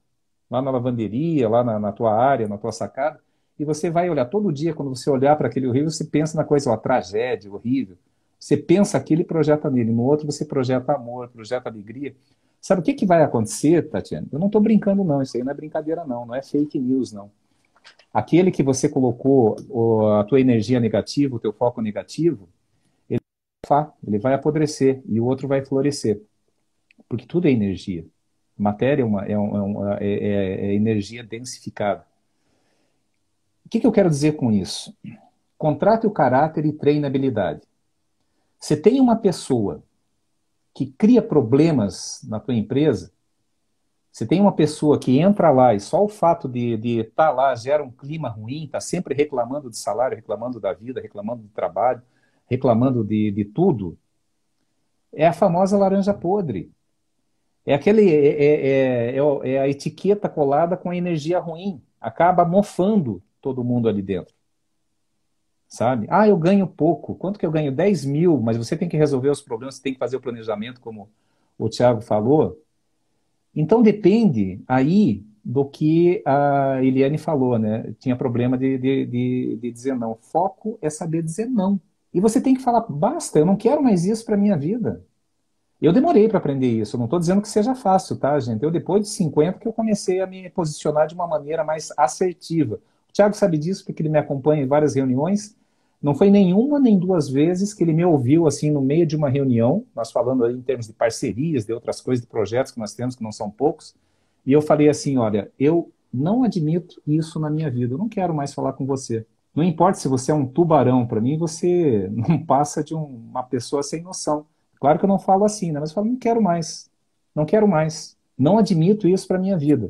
lá na lavanderia, lá na, na tua área, na tua sacada, e você vai olhar todo dia, quando você olhar para aquele horrível, você pensa na coisa, uma tragédia, horrível. Você pensa aquilo e projeta nele. No outro você projeta amor, projeta alegria. Sabe o que, que vai acontecer, Tatiana? Eu não estou brincando, não. Isso aí não é brincadeira, não. Não é fake news, não. Aquele que você colocou a tua energia negativa, o teu foco negativo, ele vai, ele vai apodrecer e o outro vai florescer. Porque tudo é energia. Matéria é, uma, é, uma, é, é, é energia densificada. O que, que eu quero dizer com isso? Contrate o caráter e treine a habilidade. Você tem uma pessoa que cria problemas na tua empresa, você tem uma pessoa que entra lá e só o fato de estar tá lá gera um clima ruim, está sempre reclamando de salário, reclamando da vida, reclamando do trabalho, reclamando de, de tudo, é a famosa laranja podre. É, aquele, é, é, é, é a etiqueta colada com a energia ruim. Acaba mofando todo mundo ali dentro. Sabe? Ah, eu ganho pouco. Quanto que eu ganho? 10 mil, mas você tem que resolver os problemas, você tem que fazer o planejamento, como o Tiago falou. Então depende aí do que a Eliane falou, né? Tinha problema de, de, de, de dizer não. Foco é saber dizer não. E você tem que falar, basta, eu não quero mais isso para minha vida. Eu demorei para aprender isso, não estou dizendo que seja fácil, tá, gente? Eu, depois de 50, que eu comecei a me posicionar de uma maneira mais assertiva. Tiago sabe disso porque ele me acompanha em várias reuniões. Não foi nenhuma nem duas vezes que ele me ouviu assim no meio de uma reunião, nós falando em termos de parcerias, de outras coisas, de projetos que nós temos, que não são poucos, e eu falei assim: olha, eu não admito isso na minha vida, eu não quero mais falar com você. Não importa se você é um tubarão, para mim você (laughs) não passa de um, uma pessoa sem noção. Claro que eu não falo assim, né? mas eu falo: não quero mais, não quero mais, não admito isso para minha vida.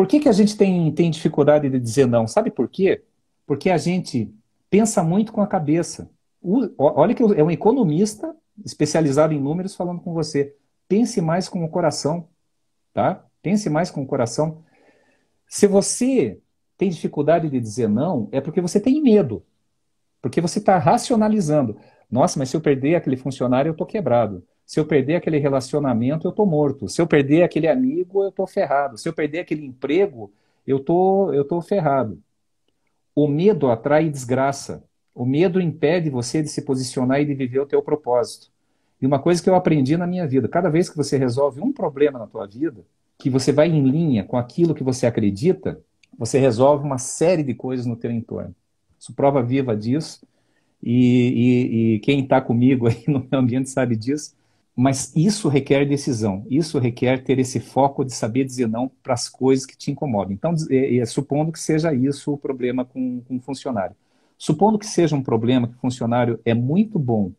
Por que, que a gente tem, tem dificuldade de dizer não? Sabe por quê? Porque a gente pensa muito com a cabeça. O, olha que é um economista especializado em números falando com você. Pense mais com o coração, tá? Pense mais com o coração. Se você tem dificuldade de dizer não, é porque você tem medo. Porque você está racionalizando. Nossa, mas se eu perder aquele funcionário, eu estou quebrado. Se eu perder aquele relacionamento, eu tô morto. Se eu perder aquele amigo, eu tô ferrado. Se eu perder aquele emprego, eu tô, eu tô ferrado. O medo atrai desgraça. O medo impede você de se posicionar e de viver o teu propósito. E uma coisa que eu aprendi na minha vida, cada vez que você resolve um problema na tua vida, que você vai em linha com aquilo que você acredita, você resolve uma série de coisas no teu entorno. Isso prova viva disso. E, e, e quem está comigo aí (laughs) no meu ambiente sabe disso. Mas isso requer decisão, isso requer ter esse foco de saber dizer não para as coisas que te incomodam. Então, é, é, supondo que seja isso o problema com, com o funcionário. Supondo que seja um problema que o funcionário é muito bom,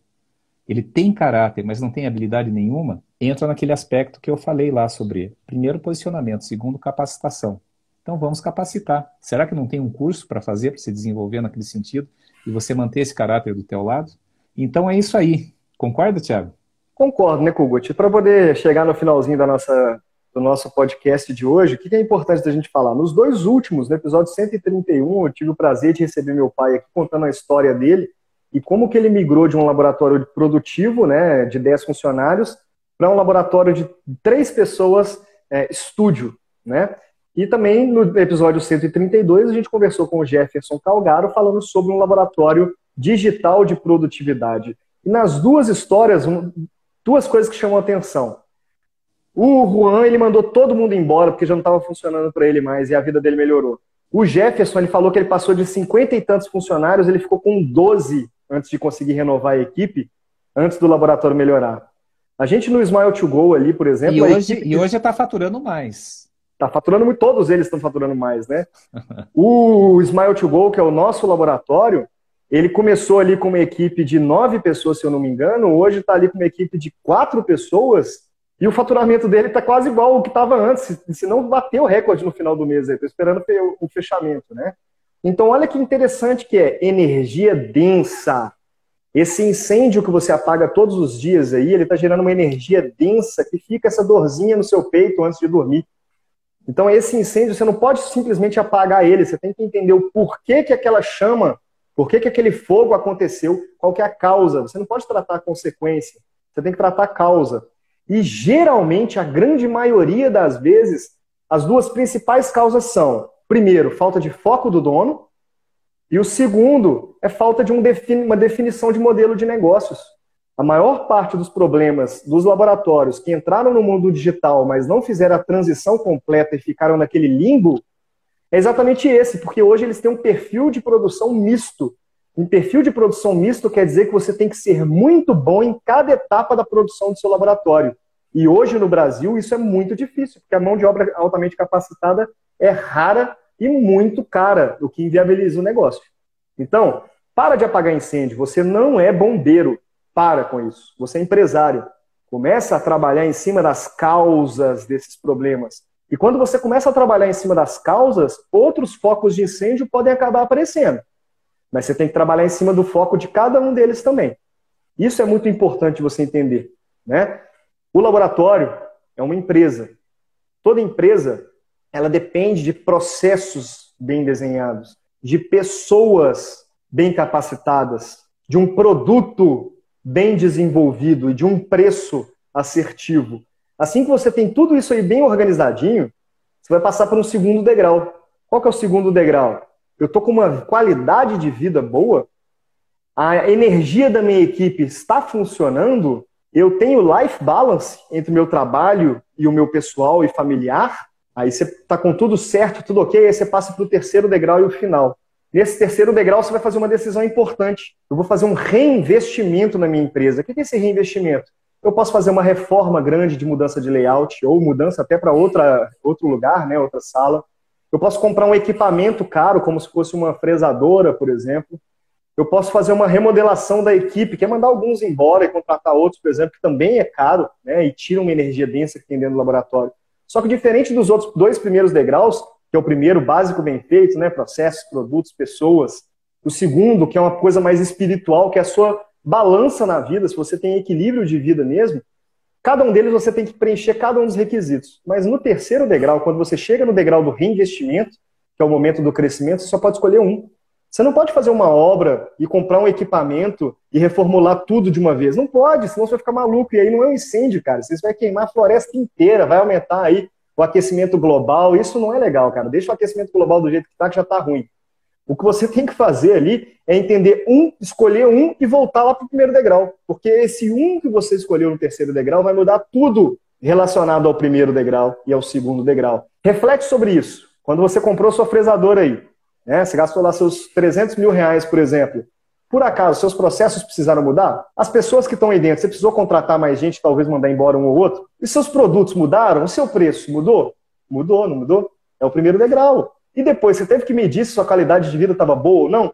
ele tem caráter, mas não tem habilidade nenhuma, entra naquele aspecto que eu falei lá sobre primeiro posicionamento, segundo capacitação. Então vamos capacitar. Será que não tem um curso para fazer, para se desenvolver naquele sentido e você manter esse caráter do teu lado? Então é isso aí. Concorda, Tiago? Concordo, né, Kugut? Para poder chegar no finalzinho da nossa, do nosso podcast de hoje, o que é importante da gente falar? Nos dois últimos, no episódio 131, eu tive o prazer de receber meu pai aqui contando a história dele e como que ele migrou de um laboratório produtivo, né, de 10 funcionários, para um laboratório de três pessoas, é, estúdio, né? E também no episódio 132 a gente conversou com o Jefferson Calgaro falando sobre um laboratório digital de produtividade. E nas duas histórias, duas coisas que chamam a atenção. O Juan, ele mandou todo mundo embora porque já não estava funcionando para ele mais e a vida dele melhorou. O Jefferson, ele falou que ele passou de 50 e tantos funcionários, ele ficou com 12 antes de conseguir renovar a equipe, antes do laboratório melhorar. A gente no Smile to Go ali, por exemplo... E hoje, equipe... e hoje está faturando mais. Está faturando muito, todos eles estão faturando mais, né? (laughs) o Smile to Go, que é o nosso laboratório, ele começou ali com uma equipe de nove pessoas, se eu não me engano, hoje está ali com uma equipe de quatro pessoas e o faturamento dele está quase igual ao que estava antes, se não bateu o recorde no final do mês. Estou esperando o fechamento, né? Então, olha que interessante que é energia densa. Esse incêndio que você apaga todos os dias aí, ele está gerando uma energia densa que fica essa dorzinha no seu peito antes de dormir. Então, esse incêndio, você não pode simplesmente apagar ele, você tem que entender o porquê que aquela chama, por que, que aquele fogo aconteceu, qual que é a causa. Você não pode tratar a consequência, você tem que tratar a causa. E geralmente, a grande maioria das vezes, as duas principais causas são, primeiro, falta de foco do dono, e o segundo é falta de um uma definição de modelo de negócios. A maior parte dos problemas dos laboratórios que entraram no mundo digital, mas não fizeram a transição completa e ficaram naquele limbo, é exatamente esse, porque hoje eles têm um perfil de produção misto. Um perfil de produção misto quer dizer que você tem que ser muito bom em cada etapa da produção do seu laboratório. E hoje no Brasil isso é muito difícil, porque a mão de obra altamente capacitada é rara e muito cara, o que inviabiliza o negócio. Então, para de apagar incêndio, você não é bombeiro, para com isso. Você é empresário. Começa a trabalhar em cima das causas desses problemas. E quando você começa a trabalhar em cima das causas, outros focos de incêndio podem acabar aparecendo. Mas você tem que trabalhar em cima do foco de cada um deles também. Isso é muito importante você entender. Né? O laboratório é uma empresa. Toda empresa ela depende de processos bem desenhados, de pessoas bem capacitadas, de um produto bem desenvolvido e de um preço assertivo. Assim que você tem tudo isso aí bem organizadinho, você vai passar para um segundo degrau. Qual que é o segundo degrau? Eu estou com uma qualidade de vida boa, a energia da minha equipe está funcionando eu tenho life balance entre o meu trabalho e o meu pessoal e familiar, aí você está com tudo certo, tudo ok, aí você passa para o terceiro degrau e o final. Nesse terceiro degrau, você vai fazer uma decisão importante. Eu vou fazer um reinvestimento na minha empresa. O que é esse reinvestimento? Eu posso fazer uma reforma grande de mudança de layout ou mudança até para outro lugar, né, outra sala. Eu posso comprar um equipamento caro, como se fosse uma fresadora, por exemplo. Eu posso fazer uma remodelação da equipe, que é mandar alguns embora e contratar outros, por exemplo, que também é caro, né, e tira uma energia densa que tem dentro do laboratório. Só que diferente dos outros dois primeiros degraus, que é o primeiro básico bem feito, né, processos, produtos, pessoas, o segundo, que é uma coisa mais espiritual, que é a sua balança na vida, se você tem equilíbrio de vida mesmo, cada um deles você tem que preencher cada um dos requisitos. Mas no terceiro degrau, quando você chega no degrau do reinvestimento, que é o momento do crescimento, você só pode escolher um. Você não pode fazer uma obra e comprar um equipamento e reformular tudo de uma vez. Não pode, senão você vai ficar maluco. E aí não é um incêndio, cara. Você vai queimar a floresta inteira, vai aumentar aí o aquecimento global. Isso não é legal, cara. Deixa o aquecimento global do jeito que está, que já está ruim. O que você tem que fazer ali é entender um, escolher um e voltar lá para o primeiro degrau. Porque esse um que você escolheu no terceiro degrau vai mudar tudo relacionado ao primeiro degrau e ao segundo degrau. Reflete sobre isso. Quando você comprou sua fresadora aí, né? Você gastou lá seus 300 mil reais, por exemplo. Por acaso, seus processos precisaram mudar? As pessoas que estão aí dentro, você precisou contratar mais gente, talvez mandar embora um ou outro? E seus produtos mudaram? O seu preço mudou? Mudou, não mudou? É o primeiro degrau. E depois, você teve que medir se sua qualidade de vida estava boa ou não?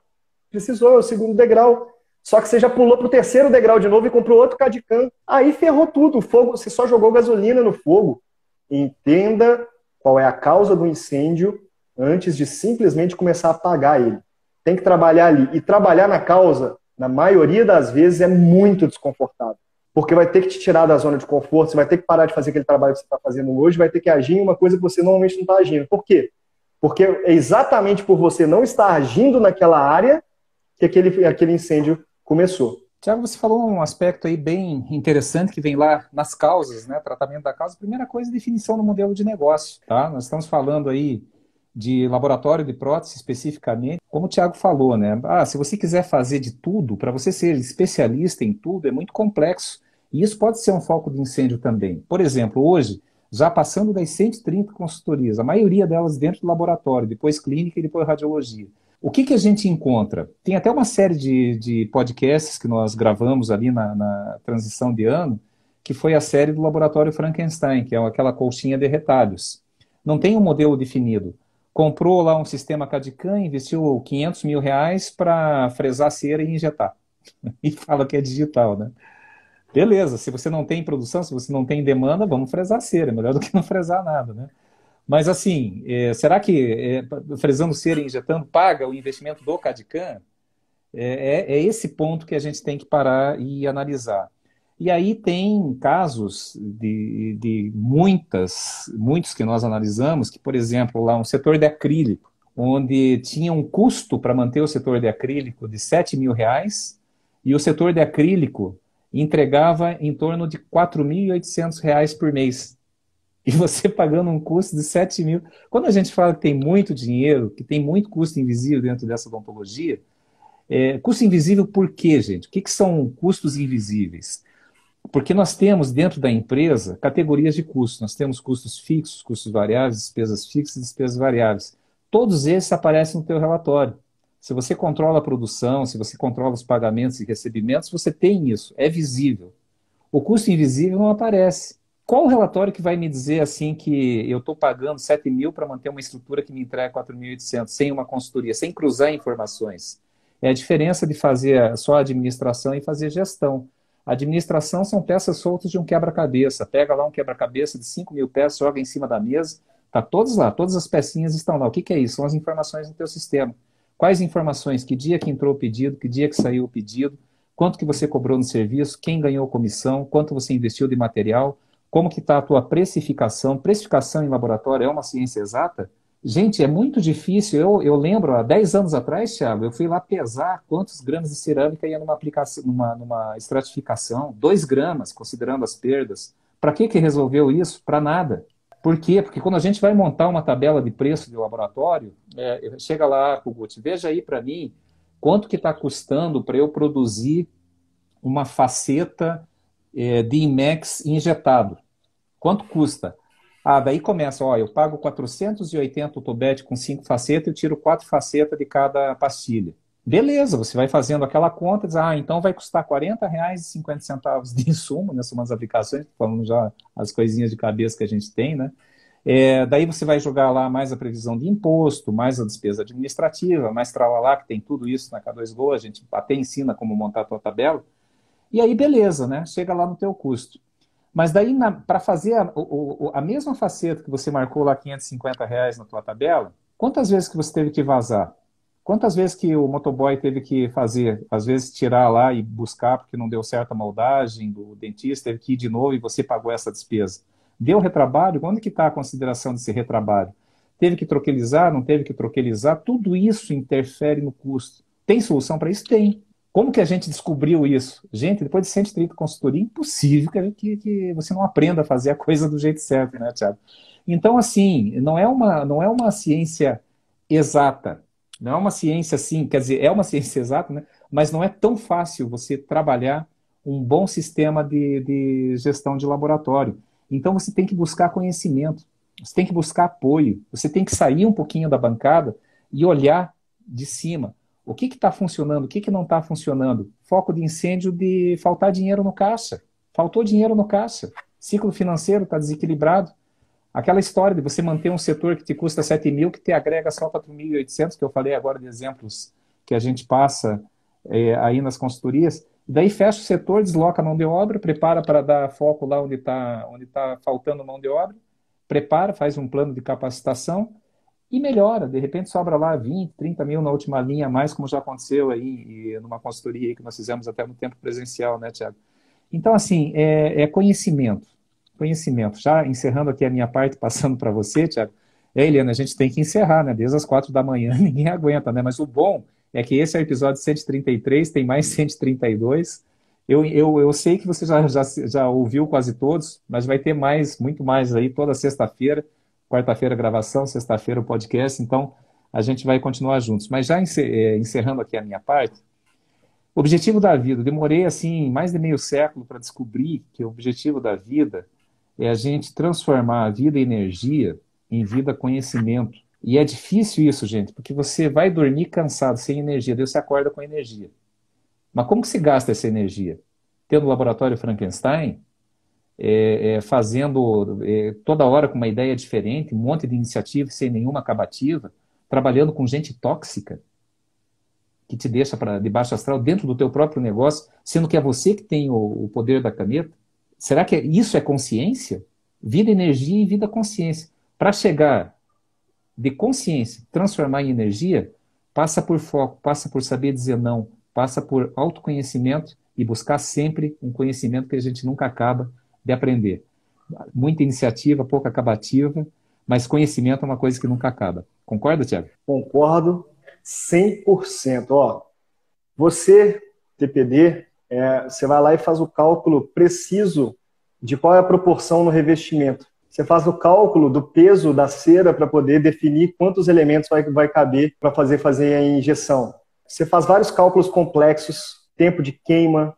Precisou, é o segundo degrau. Só que você já pulou para o terceiro degrau de novo e comprou outro Cadican. Aí ferrou tudo. O fogo, você só jogou gasolina no fogo. Entenda qual é a causa do incêndio antes de simplesmente começar a apagar ele. Tem que trabalhar ali. E trabalhar na causa, na maioria das vezes, é muito desconfortável. Porque vai ter que te tirar da zona de conforto, você vai ter que parar de fazer aquele trabalho que você está fazendo hoje, vai ter que agir em uma coisa que você normalmente não está agindo. Por quê? Porque é exatamente por você não estar agindo naquela área que aquele, aquele incêndio começou. Tiago, você falou um aspecto aí bem interessante que vem lá nas causas, né? Tratamento da causa. Primeira coisa, definição do modelo de negócio, tá? Nós estamos falando aí de laboratório de prótese especificamente, como o Tiago falou, né? Ah, se você quiser fazer de tudo, para você ser especialista em tudo, é muito complexo. E isso pode ser um foco de incêndio também. Por exemplo, hoje, já passando das 130 consultorias, a maioria delas dentro do laboratório, depois clínica e depois radiologia. O que, que a gente encontra? Tem até uma série de, de podcasts que nós gravamos ali na, na transição de ano, que foi a série do Laboratório Frankenstein, que é aquela colchinha de retalhos. Não tem um modelo definido. Comprou lá um sistema CAD-CAM, investiu 500 mil reais para fresar cera e injetar. (laughs) e fala que é digital, né? Beleza, se você não tem produção, se você não tem demanda, vamos fresar cera, é melhor do que não fresar nada, né? Mas assim, é, será que é, fresando cera e injetando paga o investimento do CAD-CAM? É, é, é, esse ponto que a gente tem que parar e analisar. E aí tem casos de, de muitas, muitos que nós analisamos, que, por exemplo, lá um setor de acrílico, onde tinha um custo para manter o setor de acrílico de 7 mil reais, e o setor de acrílico entregava em torno de 4.800 reais por mês. E você (laughs) pagando um custo de 7 mil. Quando a gente fala que tem muito dinheiro, que tem muito custo invisível dentro dessa odontologia, é, custo invisível por quê, gente? O que, que são custos invisíveis? Porque nós temos dentro da empresa categorias de custos. Nós temos custos fixos, custos variáveis, despesas fixas e despesas variáveis. Todos esses aparecem no teu relatório. Se você controla a produção, se você controla os pagamentos e recebimentos, você tem isso, é visível. O custo invisível não aparece. Qual o relatório que vai me dizer assim que eu estou pagando 7 mil para manter uma estrutura que me entrega 4.800, sem uma consultoria, sem cruzar informações? É a diferença de fazer só administração e fazer gestão. Administração são peças soltas de um quebra-cabeça. Pega lá um quebra-cabeça de 5 mil peças, joga em cima da mesa, tá todos lá, todas as pecinhas estão lá. O que, que é isso? São as informações do teu sistema. Quais informações? Que dia que entrou o pedido, que dia que saiu o pedido, quanto que você cobrou no serviço, quem ganhou comissão, quanto você investiu de material, como que está a tua precificação. Precificação em laboratório é uma ciência exata? Gente, é muito difícil. Eu, eu lembro, há 10 anos atrás, Thiago, eu fui lá pesar quantos gramas de cerâmica ia numa aplicação, numa, numa estratificação. 2 gramas, considerando as perdas. Para que, que resolveu isso? Para nada. Por quê? Porque quando a gente vai montar uma tabela de preço de laboratório, é, chega lá, Kugut, veja aí para mim quanto que está custando para eu produzir uma faceta é, de IMEX injetado. Quanto custa? Ah, daí começa, ó, eu pago 480 o com cinco facetas, eu tiro quatro facetas de cada pastilha. Beleza, você vai fazendo aquela conta, diz, ah, então vai custar R$ 40,50 de insumo, né? São umas aplicações, falando já as coisinhas de cabeça que a gente tem, né? É, daí você vai jogar lá mais a previsão de imposto, mais a despesa administrativa, mais tralalá, que tem tudo isso na K2Go, a gente até ensina como montar a tua tabela. E aí, beleza, né? Chega lá no teu custo. Mas daí, para fazer a, a, mesma faceta que você marcou lá 550 reais na tua tabela, quantas vezes que você teve que vazar? Quantas vezes que o motoboy teve que fazer? Às vezes tirar lá e buscar porque não deu certa moldagem, o dentista teve que ir de novo e você pagou essa despesa. Deu retrabalho? Onde que está a consideração desse retrabalho? Teve que troquelizar? Não teve que troquelizar? Tudo isso interfere no custo. Tem solução para isso? Tem. Como que a gente descobriu isso? Gente, depois de 130 consultoria, impossível que, que, você não aprenda a fazer a coisa do jeito certo, né, Tiago? Então, assim, não é uma, não é uma ciência exata não é uma ciência assim, quer dizer, é uma (laughs) ciência exata, né? mas não é tão fácil você trabalhar um bom sistema de, de gestão de laboratório. Então você tem que buscar conhecimento, você tem que buscar apoio, você tem que sair um pouquinho da bancada e olhar de cima. O que está funcionando, o que, que não está funcionando? Foco de incêndio de faltar dinheiro no caixa. Faltou dinheiro no caixa. Ciclo financeiro está desequilibrado. Aquela história de você manter um setor que te custa 7 mil, que te agrega só 4.800, que eu falei agora de exemplos que a gente passa é, aí nas consultorias, daí fecha o setor, desloca a mão de obra, prepara para dar foco lá onde está onde tá faltando mão de obra, prepara, faz um plano de capacitação e melhora. De repente sobra lá 20, 30 mil na última linha a mais, como já aconteceu aí numa consultoria que nós fizemos até no tempo presencial, né, Tiago? Então, assim, é, é conhecimento conhecimento. Já encerrando aqui a minha parte, (laughs) passando para você, Tiago. É, Eliana, a gente tem que encerrar, né? Desde as quatro da manhã (laughs) ninguém aguenta, né? Mas o bom é que esse é o episódio 133, tem mais (laughs) 132. Eu, eu, eu sei que você já, já, já ouviu quase todos, mas vai ter mais, muito mais aí toda sexta-feira. Quarta-feira gravação, sexta-feira o podcast, então a gente vai continuar juntos. Mas já é, encerrando aqui a minha parte, objetivo da vida, demorei assim mais de meio século para descobrir que o objetivo da vida é a gente transformar a vida energia em vida conhecimento. E é difícil isso, gente, porque você vai dormir cansado, sem energia, daí você acorda com energia. Mas como que se gasta essa energia? Tendo o laboratório Frankenstein, é, é, fazendo é, toda hora com uma ideia diferente, um monte de iniciativa sem nenhuma acabativa, trabalhando com gente tóxica, que te deixa para debaixo astral dentro do teu próprio negócio, sendo que é você que tem o, o poder da caneta? Será que isso é consciência? Vida, energia e vida, consciência. Para chegar de consciência, transformar em energia, passa por foco, passa por saber dizer não, passa por autoconhecimento e buscar sempre um conhecimento que a gente nunca acaba de aprender. Muita iniciativa, pouca acabativa, mas conhecimento é uma coisa que nunca acaba. Concorda, Tiago? Concordo 100%. Ó, você, TPD, é, você vai lá e faz o cálculo preciso de qual é a proporção no revestimento. Você faz o cálculo do peso da cera para poder definir quantos elementos vai, vai caber para fazer, fazer a injeção. Você faz vários cálculos complexos, tempo de queima,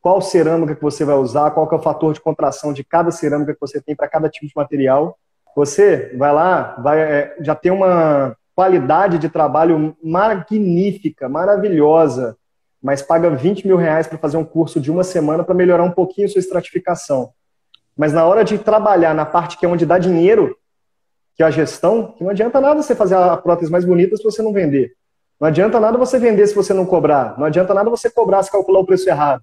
qual cerâmica que você vai usar, qual é o fator de contração de cada cerâmica que você tem para cada tipo de material. Você vai lá, vai, é, já tem uma qualidade de trabalho magnífica, maravilhosa, mas paga 20 mil reais para fazer um curso de uma semana para melhorar um pouquinho sua estratificação. Mas na hora de trabalhar na parte que é onde dá dinheiro, que é a gestão, não adianta nada você fazer a prótese mais bonita se você não vender. Não adianta nada você vender se você não cobrar. Não adianta nada você cobrar se calcular o preço errado.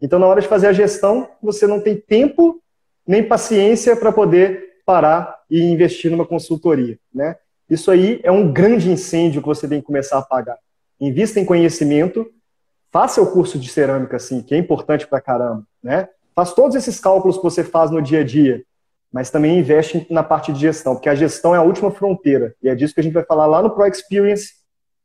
Então, na hora de fazer a gestão, você não tem tempo nem paciência para poder parar e investir numa consultoria. Né? Isso aí é um grande incêndio que você tem que começar a apagar. Invista em conhecimento, faça o curso de cerâmica, assim, que é importante para caramba. Né? Faz todos esses cálculos que você faz no dia a dia, mas também investe na parte de gestão, porque a gestão é a última fronteira. E é disso que a gente vai falar lá no Pro Experience,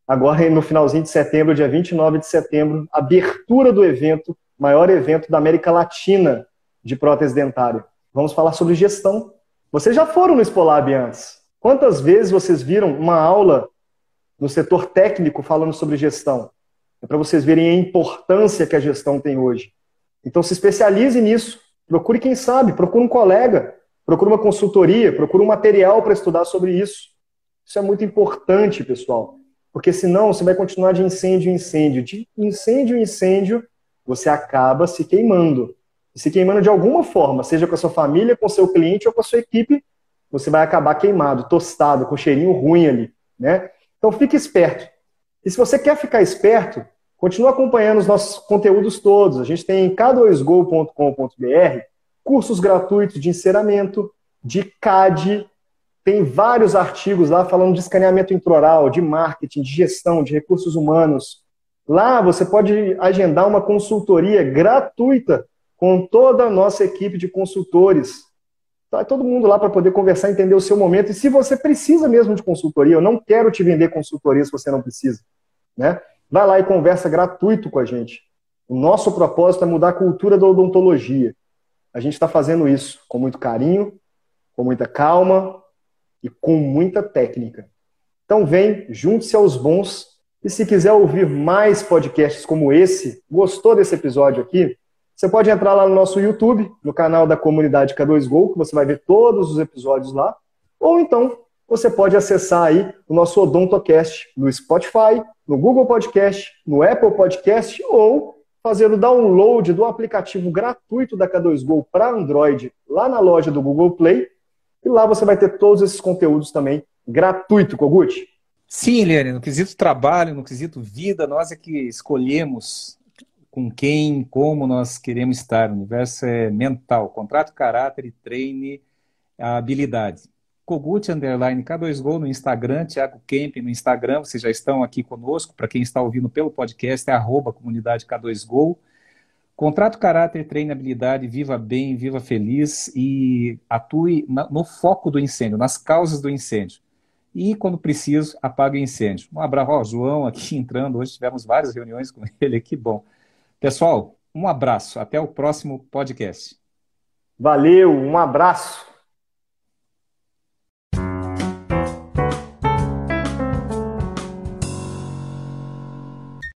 agora no finalzinho de setembro, dia 29 de setembro, abertura do evento maior evento da América Latina de prótese dentária. Vamos falar sobre gestão. Vocês já foram no Spolab antes. Quantas vezes vocês viram uma aula no setor técnico falando sobre gestão? É para vocês verem a importância que a gestão tem hoje. Então se especialize nisso. Procure quem sabe, procure um colega, procure uma consultoria, procure um material para estudar sobre isso. Isso é muito importante, pessoal. Porque senão você vai continuar de incêndio em incêndio, de incêndio em incêndio, você acaba se queimando. E se queimando de alguma forma, seja com a sua família, com o seu cliente ou com a sua equipe, você vai acabar queimado, tostado, com cheirinho ruim ali, né? Então fique esperto. E se você quer ficar esperto, continue acompanhando os nossos conteúdos todos. A gente tem em k2go.com.br cursos gratuitos de enceramento, de CAD, tem vários artigos lá falando de escaneamento intraoral, de marketing, de gestão, de recursos humanos, Lá você pode agendar uma consultoria gratuita com toda a nossa equipe de consultores. Tá todo mundo lá para poder conversar, entender o seu momento. E se você precisa mesmo de consultoria, eu não quero te vender consultoria se você não precisa. Né? Vai lá e conversa gratuito com a gente. O nosso propósito é mudar a cultura da odontologia. A gente está fazendo isso com muito carinho, com muita calma e com muita técnica. Então vem, junte-se aos bons e se quiser ouvir mais podcasts como esse, gostou desse episódio aqui, você pode entrar lá no nosso YouTube, no canal da comunidade K2Go, que você vai ver todos os episódios lá. Ou então, você pode acessar aí o nosso Odontocast no Spotify, no Google Podcast, no Apple Podcast ou fazer o download do aplicativo gratuito da K2Go para Android lá na loja do Google Play. E lá você vai ter todos esses conteúdos também gratuito, Kogut. Sim, Eliane, no quesito trabalho, no quesito vida, nós é que escolhemos com quem, como nós queremos estar. O universo é mental, contrato caráter e treine a habilidade. Kogut Underline K2Go no Instagram, Thiago Kemp no Instagram, vocês já estão aqui conosco. Para quem está ouvindo pelo podcast, é arroba comunidade K2Go. Contrato caráter, treine habilidade, viva bem, viva feliz e atue no foco do incêndio, nas causas do incêndio e, quando preciso, apaga o incêndio. Um abraço ao João aqui entrando. Hoje tivemos várias reuniões com (laughs) ele, que bom. Pessoal, um abraço. Até o próximo podcast. Valeu, um abraço.